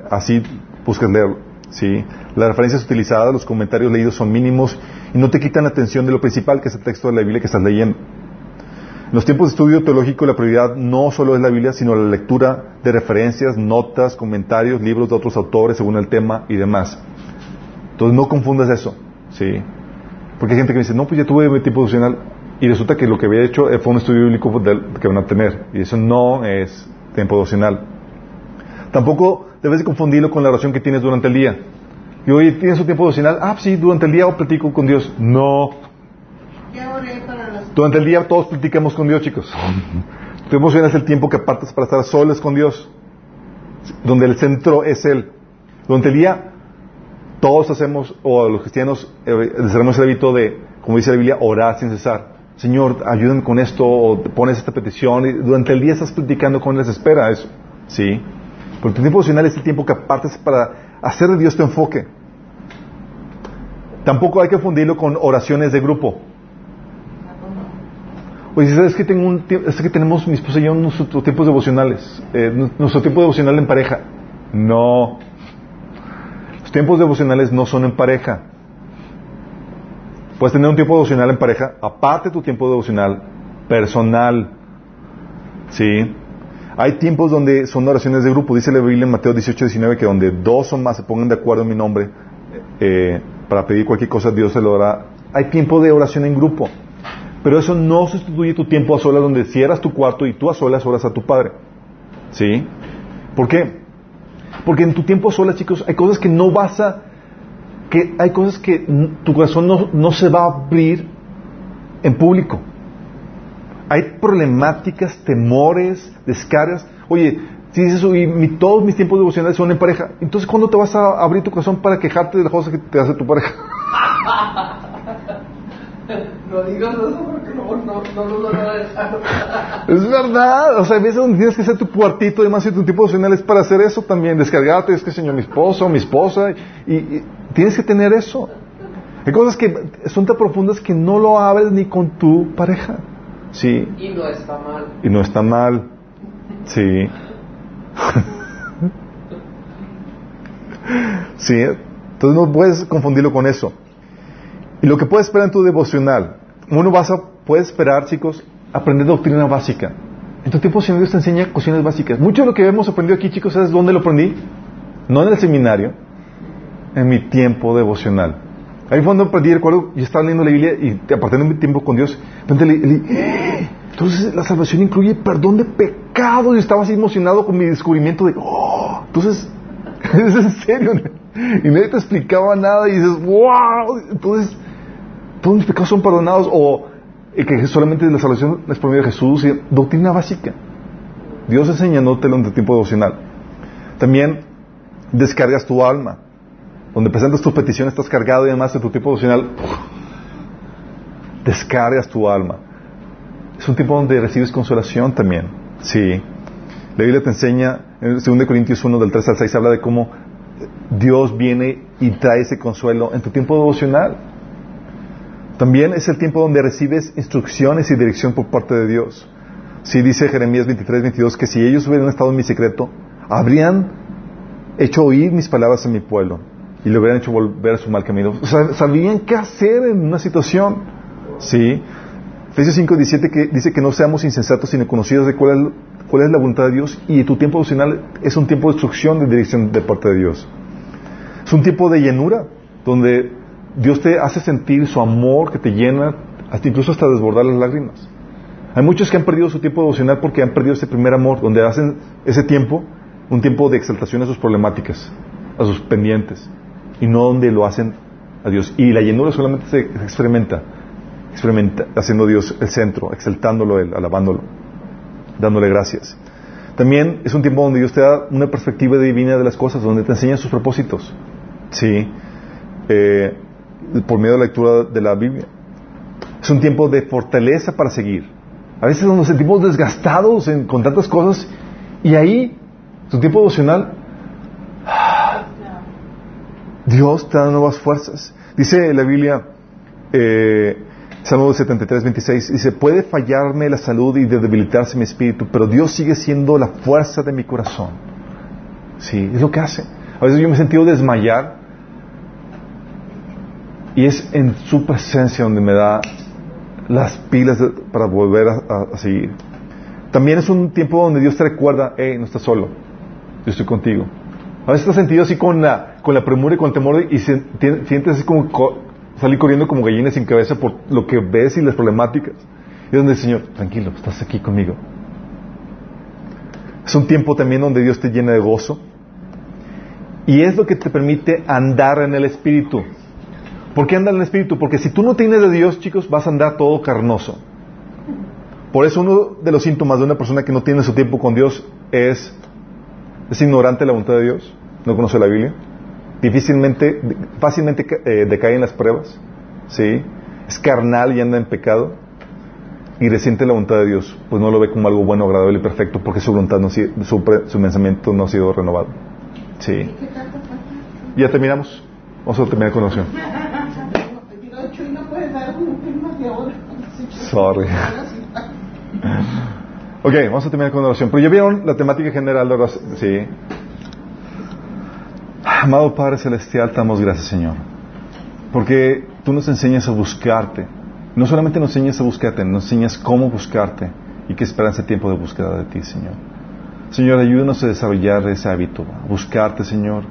así buscas leerlo, ¿sí? Las referencias utilizadas, los comentarios leídos son mínimos y no te quitan la atención de lo principal, que es el texto de la Biblia que estás leyendo. En los tiempos de estudio teológico la prioridad no solo es la Biblia, sino la lectura de referencias, notas, comentarios, libros de otros autores según el tema y demás. Entonces no confundas eso, ¿sí? Porque hay gente que dice, no, pues ya tuve mi tiempo devocional y resulta que lo que había hecho fue un estudio bíblico que van a tener y eso no es tiempo devocional. Tampoco debes de confundirlo con la oración que tienes durante el día. Y hoy tienes un tiempo devocional, ah, sí, durante el día platico con Dios. No, durante el día todos platicamos con Dios, chicos. Tu emoción es el tiempo que apartas para estar solos con Dios, donde el centro es Él. Durante el día todos hacemos, o los cristianos, eh, el hábito de, como dice la Biblia, orar sin cesar. Señor, ayúdame con esto, o pones esta petición, y durante el día estás platicando con Él, les espera eso. ¿Sí? Porque tu tiempo devocional es el tiempo que apartas para hacer de Dios tu enfoque. Tampoco hay que fundirlo con oraciones de grupo. Oye, ¿sabes que, tengo un, es que tenemos mi esposa y yo nuestros tiempos devocionales? Eh, nuestro tiempo devocional en pareja. No. Los tiempos devocionales no son en pareja. Puedes tener un tiempo devocional en pareja, aparte de tu tiempo devocional personal. ¿Sí? Hay tiempos donde son oraciones de grupo. Dice la Biblia en Mateo 18, 19 que donde dos o más se pongan de acuerdo en mi nombre eh, para pedir cualquier cosa, Dios se lo dará. Hay tiempo de oración en grupo. Pero eso no sustituye tu tiempo a solas donde cierras tu cuarto y tú a solas oras a tu padre. ¿Sí? ¿Por qué? Porque en tu tiempo a solas, chicos, hay cosas que no vas a... que hay cosas que tu corazón no, no se va a abrir en público. Hay problemáticas, temores, descargas. Oye, si dices, y todos mis tiempos devocionales son en pareja, entonces ¿cuándo te vas a abrir tu corazón para quejarte de las cosas que te hace tu pareja? No digas eso porque no, no, no nos van a Es verdad, o sea, a veces donde tienes que hacer tu cuartito, además si tu tipo devocional es para hacer eso también, descargarte, es que señor, mi esposo, mi esposa, y, tienes que tener eso. Hay cosas que son tan profundas que no lo hables ni con tu pareja. Sí. Y no está mal. Y no está mal. Sí. sí. Entonces no puedes confundirlo con eso. Y lo que puedes esperar en tu devocional, uno vas a, puede esperar, chicos, aprender doctrina básica. En tu tiempo, Señor Dios te enseña cuestiones básicas. Mucho de lo que hemos aprendido aquí, chicos, ¿sabes dónde lo aprendí? No en el seminario, en mi tiempo devocional. Ahí fue cuando aprendí, recuerdo, yo estaba leyendo la Biblia y apartando mi tiempo con Dios, entonces la salvación incluye perdón de pecado y estaba así emocionado con mi descubrimiento de, oh, entonces, es en serio, y nadie te explicaba nada y dices, wow, entonces todos mis pecados son perdonados o que solamente la salvación es por medio de Jesús y doctrina básica. Dios enseñándote en tu tiempo devocional. También descargas tu alma. Donde presentas tu petición estás cargado y además de tu tiempo devocional descargas tu alma. Es un tiempo donde recibes consolación también. Sí. La Biblia te enseña, en 2 Corintios 1 del 3 al 6 habla de cómo Dios viene y trae ese consuelo en tu tiempo devocional. También es el tiempo donde recibes instrucciones y dirección por parte de Dios. Si dice Jeremías 23, 22 que si ellos hubieran estado en mi secreto, habrían hecho oír mis palabras a mi pueblo y le hubieran hecho volver a su mal camino. Sabían qué hacer en una situación. ¿Sí? Efesios 5, 17 que dice que no seamos insensatos sino conocidos de cuál es, cuál es la voluntad de Dios y tu tiempo devocional es un tiempo de instrucción de dirección de parte de Dios. Es un tiempo de llenura donde Dios te hace sentir su amor que te llena, hasta incluso hasta desbordar las lágrimas. Hay muchos que han perdido su tiempo devocional porque han perdido ese primer amor, donde hacen ese tiempo un tiempo de exaltación a sus problemáticas, a sus pendientes, y no donde lo hacen a Dios. Y la llenura solamente se experimenta, experimenta haciendo Dios el centro, exaltándolo, él, alabándolo, dándole gracias. También es un tiempo donde Dios te da una perspectiva divina de las cosas, donde te enseña sus propósitos. Sí. Eh, por medio de la lectura de la Biblia. Es un tiempo de fortaleza para seguir. A veces nos sentimos desgastados con tantas cosas y ahí, es un tiempo devocional, Dios te da nuevas fuerzas. Dice la Biblia, eh, Salmo 73, 26, dice, puede fallarme la salud y debilitarse mi espíritu, pero Dios sigue siendo la fuerza de mi corazón. Sí, es lo que hace. A veces yo me he sentido desmayar y es en su presencia donde me da las pilas para volver a, seguir. También es un tiempo donde Dios te recuerda, hey, no estás solo, yo estoy contigo. A veces estás sentido así con la, con la premura y con el temor y sientes así como salir corriendo como gallina sin cabeza por lo que ves y las problemáticas. Y donde el Señor, tranquilo, estás aquí conmigo. Es un tiempo también donde Dios te llena de gozo. Y es lo que te permite andar en el Espíritu. ¿Por qué anda en el Espíritu? Porque si tú no tienes de Dios, chicos, vas a andar todo carnoso. Por eso uno de los síntomas de una persona que no tiene su tiempo con Dios es, es ignorante de la voluntad de Dios, no conoce la Biblia, difícilmente, fácilmente eh, decae en las pruebas, ¿sí? es carnal y anda en pecado y resiente la voluntad de Dios, pues no lo ve como algo bueno, agradable y perfecto porque su voluntad, no, su, su pensamiento no ha sido renovado. Sí. Ya terminamos. Vamos a terminar con la oración. Sorry. ok, vamos a terminar con la oración. Pero ya vieron la temática general de. Sí. Amado Padre Celestial, te damos gracias, Señor. Porque tú nos enseñas a buscarte. No solamente nos enseñas a buscarte, nos enseñas cómo buscarte y qué esperar ese tiempo de búsqueda de ti, Señor. Señor, ayúdanos a desarrollar ese hábito, a buscarte, Señor,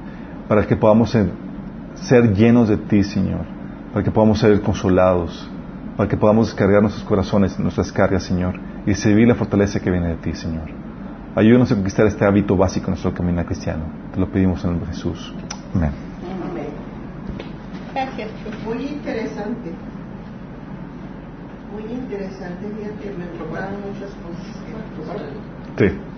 para que podamos ser llenos de ti, Señor, para que podamos ser consolados, para que podamos descargar nuestros corazones, nuestras cargas, Señor, y recibir la fortaleza que viene de ti, Señor. Ayúdanos a conquistar este hábito básico en nuestro camino cristiano. Te lo pedimos en el nombre de Jesús. Amén. Gracias. Muy interesante. Muy interesante, fíjate, me probaron muchas cosas. Sí.